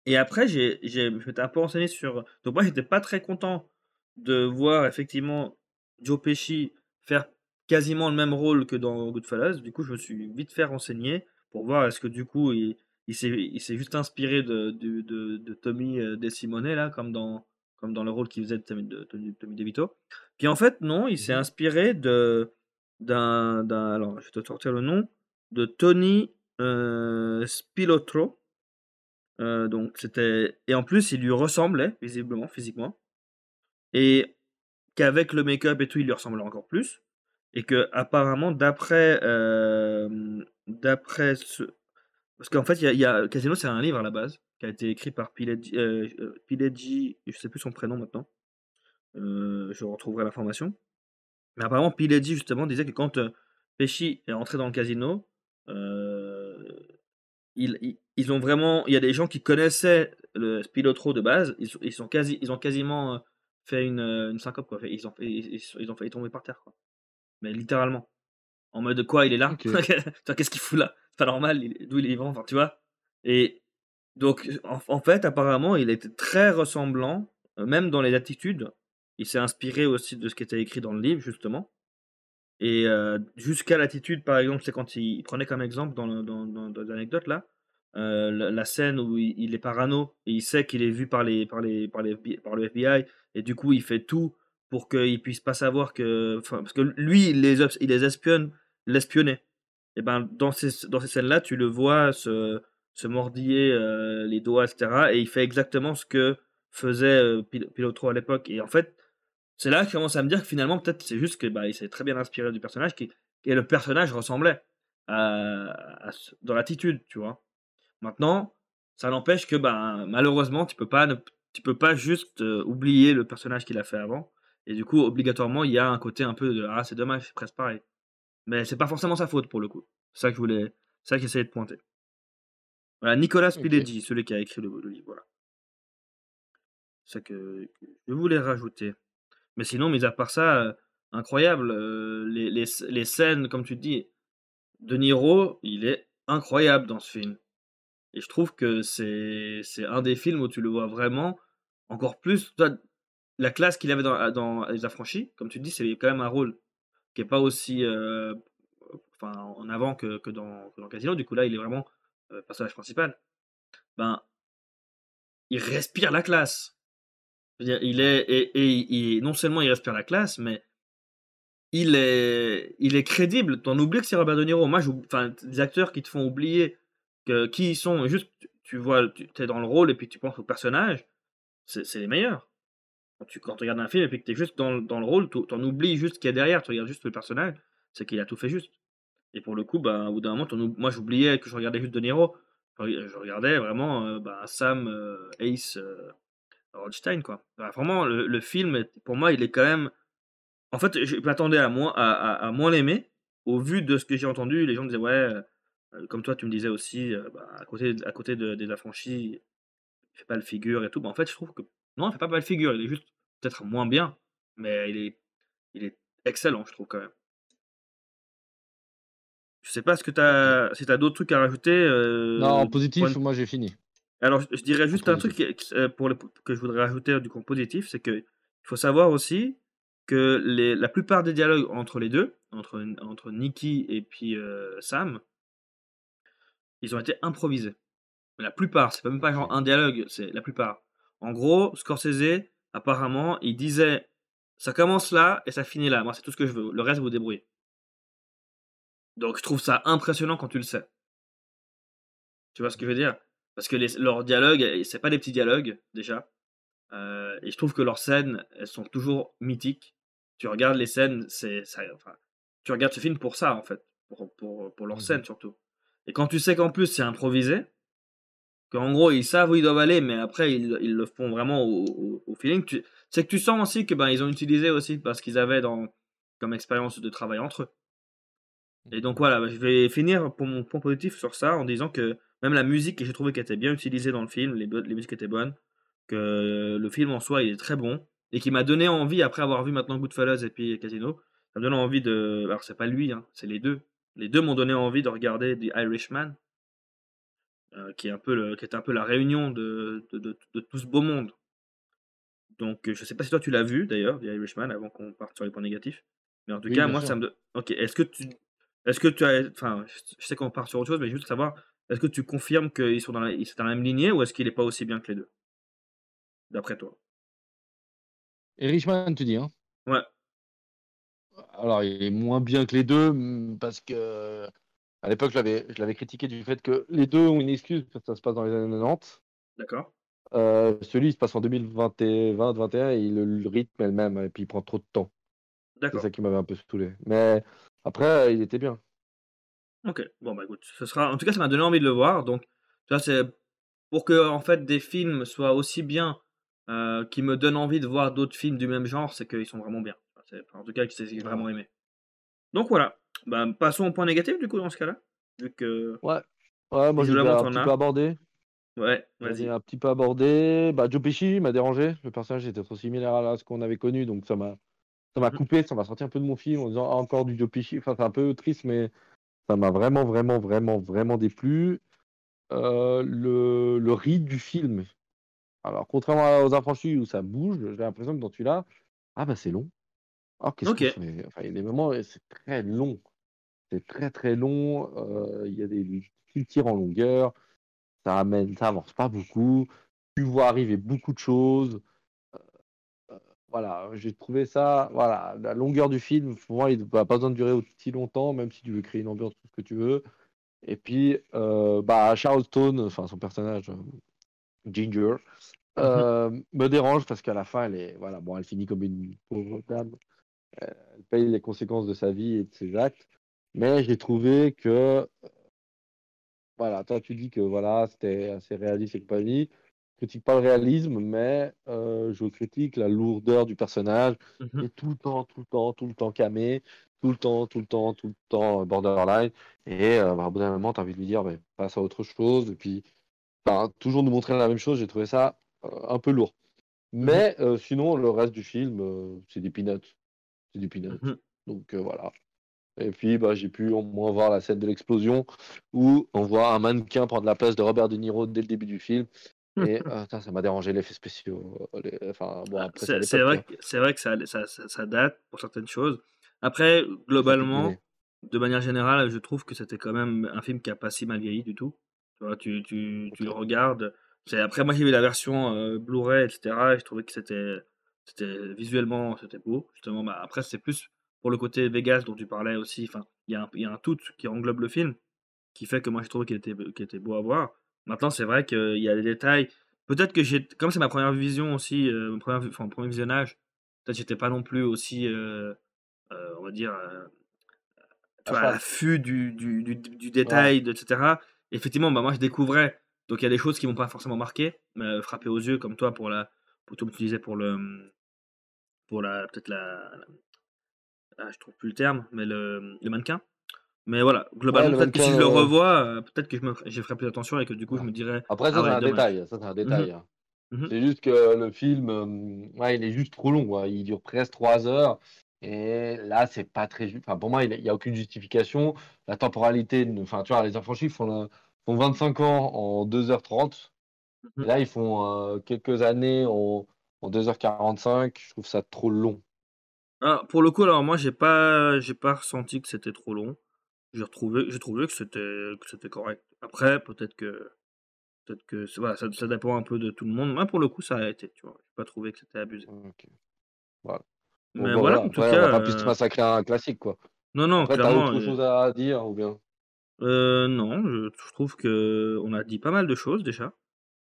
Et après, j'ai, je m'étais un peu renseigné sur. Donc, moi, j'étais pas très content de voir effectivement Joe Pesci faire quasiment le même rôle que dans Goodfellas. Du coup, je me suis vite fait renseigner pour voir est-ce que du coup, il, il s'est, juste inspiré de, de, de, de Tommy euh, De Simone, là, comme dans, comme dans le rôle qu'il faisait de Tommy, de, Tommy DeVito. Puis en fait, non, il s'est Mhm. inspiré de, d'un, d'un, alors je vais te sortir le nom, de Tony euh, Spilotro. Euh, donc c'était et en plus il lui ressemblait visiblement physiquement et qu'avec le make-up et tout il lui ressemblait encore plus et que apparemment d'après euh, d'après ce parce qu'en fait il y Casino c'est un livre à la base qui a été écrit par Pileggi, euh, euh, Pileggi je sais plus son prénom maintenant euh, je retrouverai l'information mais apparemment Pileggi justement disait que quand Pesci est entré dans le casino ils, ils- ont vraiment. Il y a des gens qui connaissaient le Spilotro de base. Ils, sont- quasi, ils ont quasiment fait une, une syncope. Quoi. Ils ont, fait- ils, ils ont failli tomber par terre. Quoi. Mais littéralement. En mode de quoi il est là? Ok. Toi, Qu'est-ce qu'il fout là? C'est pas normal. D'où il est vivant Enfin, tu vois? Et donc, en, en fait, apparemment, il était très ressemblant, même dans les attitudes. Il s'est inspiré aussi de ce qui était écrit dans le livre, justement. Et euh, jusqu'à l'attitude, par exemple, c'est quand il, il prenait comme exemple dans, le- dans, dans, dans l'anecdote là, euh, la, scène où il, est parano et il sait qu'il est vu par, les, par, les, par, les par le FBI et du coup il fait tout pour qu'il puisse pas savoir que. Parce que lui, il les, il les espionne, l'espionnait. Et ben dans ces, dans ces scènes-là, tu le vois se, se mordiller euh, les doigts, etc. Et il fait exactement ce que faisait euh, Pil- Pilotro à l'époque. Et en fait, c'est là que je commence à me dire que finalement, peut-être c'est juste que bah, il s'est très bien inspiré du personnage, qui, et le personnage ressemblait dans l'attitude, tu vois. Maintenant, ça n'empêche que bah, malheureusement, tu peux pas, ne- tu peux pas juste euh, oublier le personnage qu'il a fait avant. Et du coup, obligatoirement, il y a un côté un peu de ah, c'est dommage, c'est presque pareil. Mais c'est pas forcément sa faute pour le coup. C'est ça que je voulais, c'est ça que j'essayais de pointer. Voilà, Nicolas. Pileggi, celui qui a écrit le, le livre. Voilà. C'est ça que, que je voulais rajouter. Mais sinon, mis à part ça, euh, incroyable. euh, les, les, les scènes, comme tu dis, De Niro, il est incroyable dans ce film. Et je trouve que c'est c'est un des films où tu le vois vraiment encore plus. la classe qu'il avait dans, Les Affranchis, comme tu dis, c'est quand même un rôle qui est pas aussi euh, en avant que, que, dans, Casino. Du coup, là, il est vraiment euh, personnage principal. Ben, il respire la classe. Il est et, et, et non seulement il respire la classe, mais il est il est crédible. T'en oublies que c'est Robert De Niro. Moi, des acteurs qui te font oublier qui sont. Juste, tu, vois, tu es dans le rôle et puis tu penses au personnage. C'est les meilleurs. Quand tu, regardes un film et puis que tu es juste dans, dans le rôle, tu en oublies juste ce qu'il y a derrière. Tu regardes juste le personnage. C'est qu'il a tout fait juste. Et pour le coup, bah, au bout d'un moment, moi j'oubliais que je regardais juste De Niro. Je reg- je regardais vraiment euh, bah, Sam, euh, Ace, euh, Rothstein, quoi. Bah, vraiment, le, film, pour moi, il est quand même. En fait, je m'attendais à moins, à moins l'aimer. Au vu de ce que j'ai entendu, les gens disaient, ouais, euh, comme toi, tu me disais aussi, euh, bah, à côté, à côté de- des affranchis, il fait pas le figure et tout. Bah, en fait, je trouve que. Non, il fait pas mal figure. Il est juste peut-être moins bien, mais il est, il est excellent, je trouve, quand même. Je sais pas ce que tu Ok. as, si tu as d'autres trucs à rajouter. euh, Non, en positif, point de- moi j'ai fini. Alors, je je dirais juste un truc positif. qui- euh, pour que je voudrais rajouter du coup en positif, c'est que il faut savoir aussi que les, la plupart des dialogues entre les deux, entre, entre Nicky et puis euh, Sam, ils ont été improvisés. La plupart, c'est pas même pas genre un dialogue, c'est la plupart. En gros, Scorsese, apparemment, il disait ça commence là et ça finit là. Moi, c'est tout ce que je veux. Le reste, vous débrouillez. Donc, je trouve ça impressionnant quand tu le sais. Tu vois ce que je veux dire? Parce que les, leurs dialogues, c'est pas des petits dialogues, déjà. Euh, et je trouve que leurs scènes, elles sont toujours mythiques. Tu regardes les scènes, c'est, enfin, tu regardes ce film pour ça, en fait. Pour, pour, pour leurs Mhm. scènes, surtout. Et quand tu sais qu'en plus, c'est improvisé, qu'en gros, ils savent où ils doivent aller, mais après, ils, ils le font vraiment au, au- au feeling, c'est que tu sens aussi que ben, ils ont utilisé aussi parce qu'ils avaient dans, comme expérience de travail entre eux. Et donc voilà, je vais finir pour mon point positif sur ça en disant que même la musique, j'ai trouvé qu'elle était bien utilisée dans le film, les musiques étaient bonnes, que le film en soi il est très bon et qui m'a donné envie après avoir vu maintenant Goodfellas et puis Casino, ça me donne envie de, alors c'est pas lui, hein, c'est les deux, les deux m'ont donné envie de regarder The Irishman, euh, qui est un peu le, qui est un peu la réunion de, de, de- de tout ce beau monde. Donc euh, je sais pas si toi tu l'as vu d'ailleurs, The Irishman, avant qu'on parte sur les points négatifs, mais en tout Oui, cas moi sûr. ça me, ok, est-ce que tu est-ce que tu as. Enfin, je sais qu'on part sur autre chose, mais juste savoir, est-ce que tu confirmes qu'ils sont dans la, ils sont dans la même lignée ou est-ce qu'il n'est pas aussi bien que les deux D'après toi? Et Richman, tu dis, hein? Ouais. Alors, il est moins bien que les deux, mm, parce que à l'époque, je l'avais, je l'avais critiqué du fait que les deux ont une excuse, parce que ça se passe dans les années 90. D'accord. Euh, celui, il se passe en 2020-2021 et le, le rythme est le même, et puis il prend trop de temps. C'est D'accord. ça qui m'avait un peu saoulé. Mais après, il était bien. OK. Bon, bah, écoute, ce sera en tout cas, ça m'a donné envie de le voir, donc vois, c'est pour que, en fait, des films soient aussi bien, qui me donnent envie de voir d'autres films du même genre, c'est qu'ils sont vraiment bien. En tout cas, que j'ai vraiment aimé. Donc voilà, bah, passons au point négatif, du coup, dans ce cas-là, vu que Ouais. Ouais, moi, visiblement déjà un petit peu abordé. Ouais, vas-y. un petit peu abordé. Bah, Joe Pesci m'a dérangé. Le personnage était trop similaire à ce qu'on avait connu, donc ça m'a ça m'a Mmh coupé, ça m'a sorti un peu de mon film en disant: «Ah, encore du Joe Pesci». Enfin, c'est un peu triste, mais ça m'a vraiment, vraiment, vraiment, vraiment déplu. Heu, le le rythme du film, alors contrairement aux Affranchis où ça bouge, j'ai l'impression que dans celui-là, ah bah, c'est long. Ah, qu'est-ce? Enfin, a des moments, c'est très long. C'est très, très long, heu, il y a des il tire en longueur, ça amène ça avance pas beaucoup. Tu vois arriver beaucoup de choses. Heu, voilà, j'ai trouvé ça voilà, la longueur du film, pour moi, il a pas besoin de durer aussi longtemps, même si tu veux créer une ambiance, tout ce que tu veux. Et puis, heu, bah, Charleston, enfin son personnage, Ginger, Mmh me dérange parce qu'à la fin, elle est voilà, bon, elle finit comme une pauvre dame. Elle paye les conséquences de sa vie et de ses actes. Mais j'ai trouvé que, voilà, toi tu dis que voilà, c'était assez réaliste et compagnie. Je critique pas le réalisme, mais heu, je critique la lourdeur du personnage, Mmh est tout le temps, tout le temps, tout le temps camé, tout le temps, tout le temps, tout le temps, heu, borderline et heu, bah, au bout d'un moment, tu as envie de lui dire: «Beh, passe à autre chose» et puis, enfin, toujours nous montrer la même chose, j'ai trouvé ça, heu, un peu lourd. Mmh mh. Mais sinon, le reste du film, c'est des peanuts, c'est des peanuts. Mmh mh. Donc heu, voilà. Et puis, bah, j'ai pu au moins voir la scène de l'explosion où on voit un mannequin prendre la place de Robert De Niro dès le début du film et heu, ça ça m'a dérangé l'effet spéciaux, les enfin bon après c'est vrai que vrai que ça ça ça date pour certaines choses. Après, globalement, de manière générale, je trouve que c'était quand même un film qui a pas si mal vieilli du tout. Tu vois? Tu tu tu le regardes, après moi j'ai vu la version, heu, Blu-ray et cetera et je trouvais que c'était c'était visuellement, c'était beau. Justement, bah, après c'est plus pour le côté Vegas dont tu parlais aussi, enfin, il y a un il y a un tout qui englobe le film, qui fait que moi j'ai trouvé qu'il était qu'il était beau à voir. Maintenant c'est vrai qu'il y a des détails peut-être que j'ai comme c'est ma première vision aussi, heu, ma 1re enfin, 1er visionnage, peut-être j'étais pas non plus aussi, heu heu, on va dire, tu À vois, à cheval. l'affût du du du du détail, de et cetera. Effectivement, bah, moi je découvrais, donc il y a des choses qui m'ont pas forcément marqué, heu, frappé aux yeux comme toi pour la pour tu disais pour le, pour la peut-être la la ah, je trouve plus le terme, mais le, le mannequin. Mais voilà, globalement, le peut-être que si je le revois, heu, peut-être que je me j'y ferai plus attention et que du coup je me dirais: Après «Ah ça, c'est ouais, un dommage». détail, ça, c'est un Mmh mh. détail, hein. Mmh mh. C'est juste que le film, ouais, il est juste trop long, quoi. Il dure presque 3 heures et là, c'est pas très enfin, pour moi, il y a aucune justification. La temporalité enfin, tu vois, Les Affranchis font la font 25 ans en 2 heures 30 Mmh et mh. là, ils font, heu, quelques années en en 2 heures 45. Je trouve ça trop long. Ah, pour le coup, alors moi j'ai pas j'ai pas ressenti que c'était trop long. J'ai retrouvé j'ai trouvé que c'était que c'était correct. Après peut-être que peut-être que voilà, ça ça dépend un peu de tout le monde. Moi pour le coup, ça a été, tu vois? J'ai pas trouvé que c'était abusé. Voilà. Bon, Mais voilà, en tout après on va cas, pas plus se heu massacrer un classique, quoi. non, non, Après, tu as clairement, autre heu chose à dire ou bien? heu, non, je je trouve qu'on a dit pas mal de choses déjà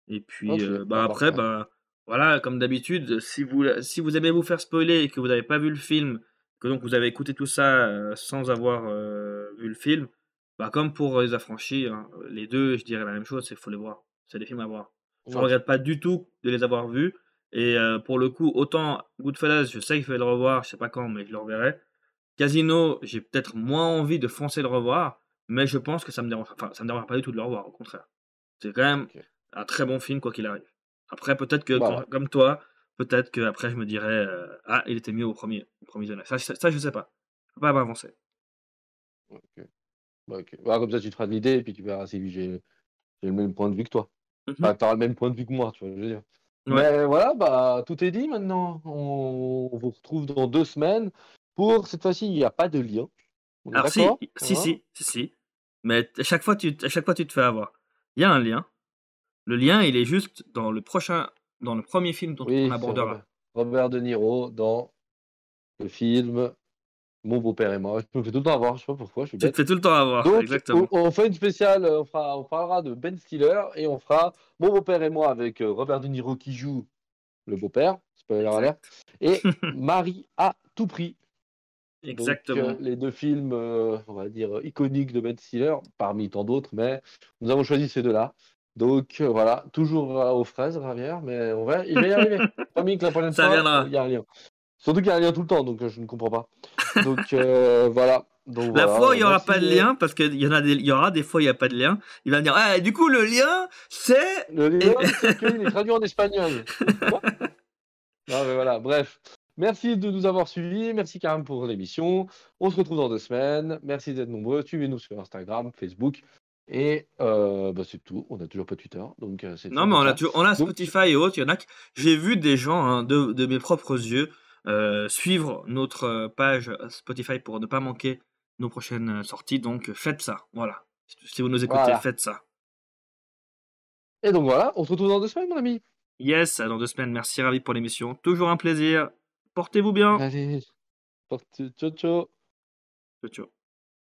et puis, heu, bah, bah, après, bah, voilà, comme d'habitude, si vous si vous aimez vous faire spoiler et que vous avez pas vu le film, que donc vous avez écouté tout ça, heu, sans avoir, heu, vu le film, bah, comme pour Les Affranchis, hein, les 2, je dirais la même chose, c'est qu'il faut les voir. C'est des films à voir. Je OK. regrette pas du tout de les avoir vus et heu, pour le coup, autant Goodfellas, je sais qu'il faut le revoir, je sais pas quand, mais je le reverrai. Casino, j'ai peut-être moins envie de foncer le revoir, mais je pense que ça me dérange enfin, ça me dérange pas du tout de le revoir, au contraire. C'est quand même un très bon film quoi qu'il arrive. Après peut-être que Bah, comme toi, peut-être qu'après je me dirais, heu: «Ah, il était mieux au 1er au 1er visionnage». Ça ça ça je sais pas. Je peux pas m'avancer. OK. Bah. Bah, comme ça, tu te feras une idée et puis tu verras si j'ai le même point de vue que toi. Enfin, tu auras le même point de vue que moi, tu vois je veux dire? Ouais. Mais voilà, bah, tout est dit maintenant. On on vous retrouve dans 2 semaines pour cette fois-ci, il y a pas de lien. Alors si, si, si, si, si, mais à chaque fois tu à chaque fois tu te fais avoir. Il y a un lien. Le lien, il est juste dans le prochain dans le 1er film dont on Oui, abordera. Robert De Niro dans le film Mon beau-père et moi. Je me fais tout le temps avoir, je sais pas pourquoi. Je suis Tu te fais tout le temps avoir, Donc, exactement. on, on fait une spéciale, on, fera, on parlera de Ben Stiller et on fera Mon beau-père et moi avec euh, Robert De Niro qui joue le beau-père, spoiler alert, et Marie à tout prix. Donc, Exactement. euh, les deux films, euh, on va dire, iconiques de Ben Stiller, parmi tant d'autres, mais nous avons choisi ces deux-là. Donc euh, voilà, toujours euh, aux fraises, Ravière, mais on va, il va y arriver. Promis que la prochaine Ça fois, viendra. il y a un lien. Surtout qu'il y a un lien tout le temps, donc euh, je ne comprends pas. Donc euh, voilà. Donc, La voilà, fois il n'y aura merci pas de lien, parce qu'il y, en a des- il y aura des fois il n'y a pas de lien, il va me dire Ah, du coup, le lien, c'est. Le lien, c'est qu'il est traduit en espagnol. Non, mais voilà, bref. Merci de nous avoir suivis. Merci Karim pour l'émission. On se retrouve dans deux semaines. Merci d'être nombreux. Suivez-nous sur Instagram, Facebook. Et euh, bah, c'est tout. On n'a toujours pas Twitter. Donc, euh, Non, mais on a, on a Donc- Spotify et autres. Il y en a que j'ai vu des gens hein, de, de mes propres yeux euh, suivre notre euh, page Spotify pour ne pas manquer nos prochaines sorties. Donc faites ça. Voilà. Si vous nous écoutez, Voilà. faites ça. Et donc voilà, on se retrouve dans deux semaines, mon ami. Yes, dans deux semaines. Merci, ravi pour l'émission. Toujours un plaisir. Portez-vous bien. Allez, porte- ciao, ciao. Ciao, ciao.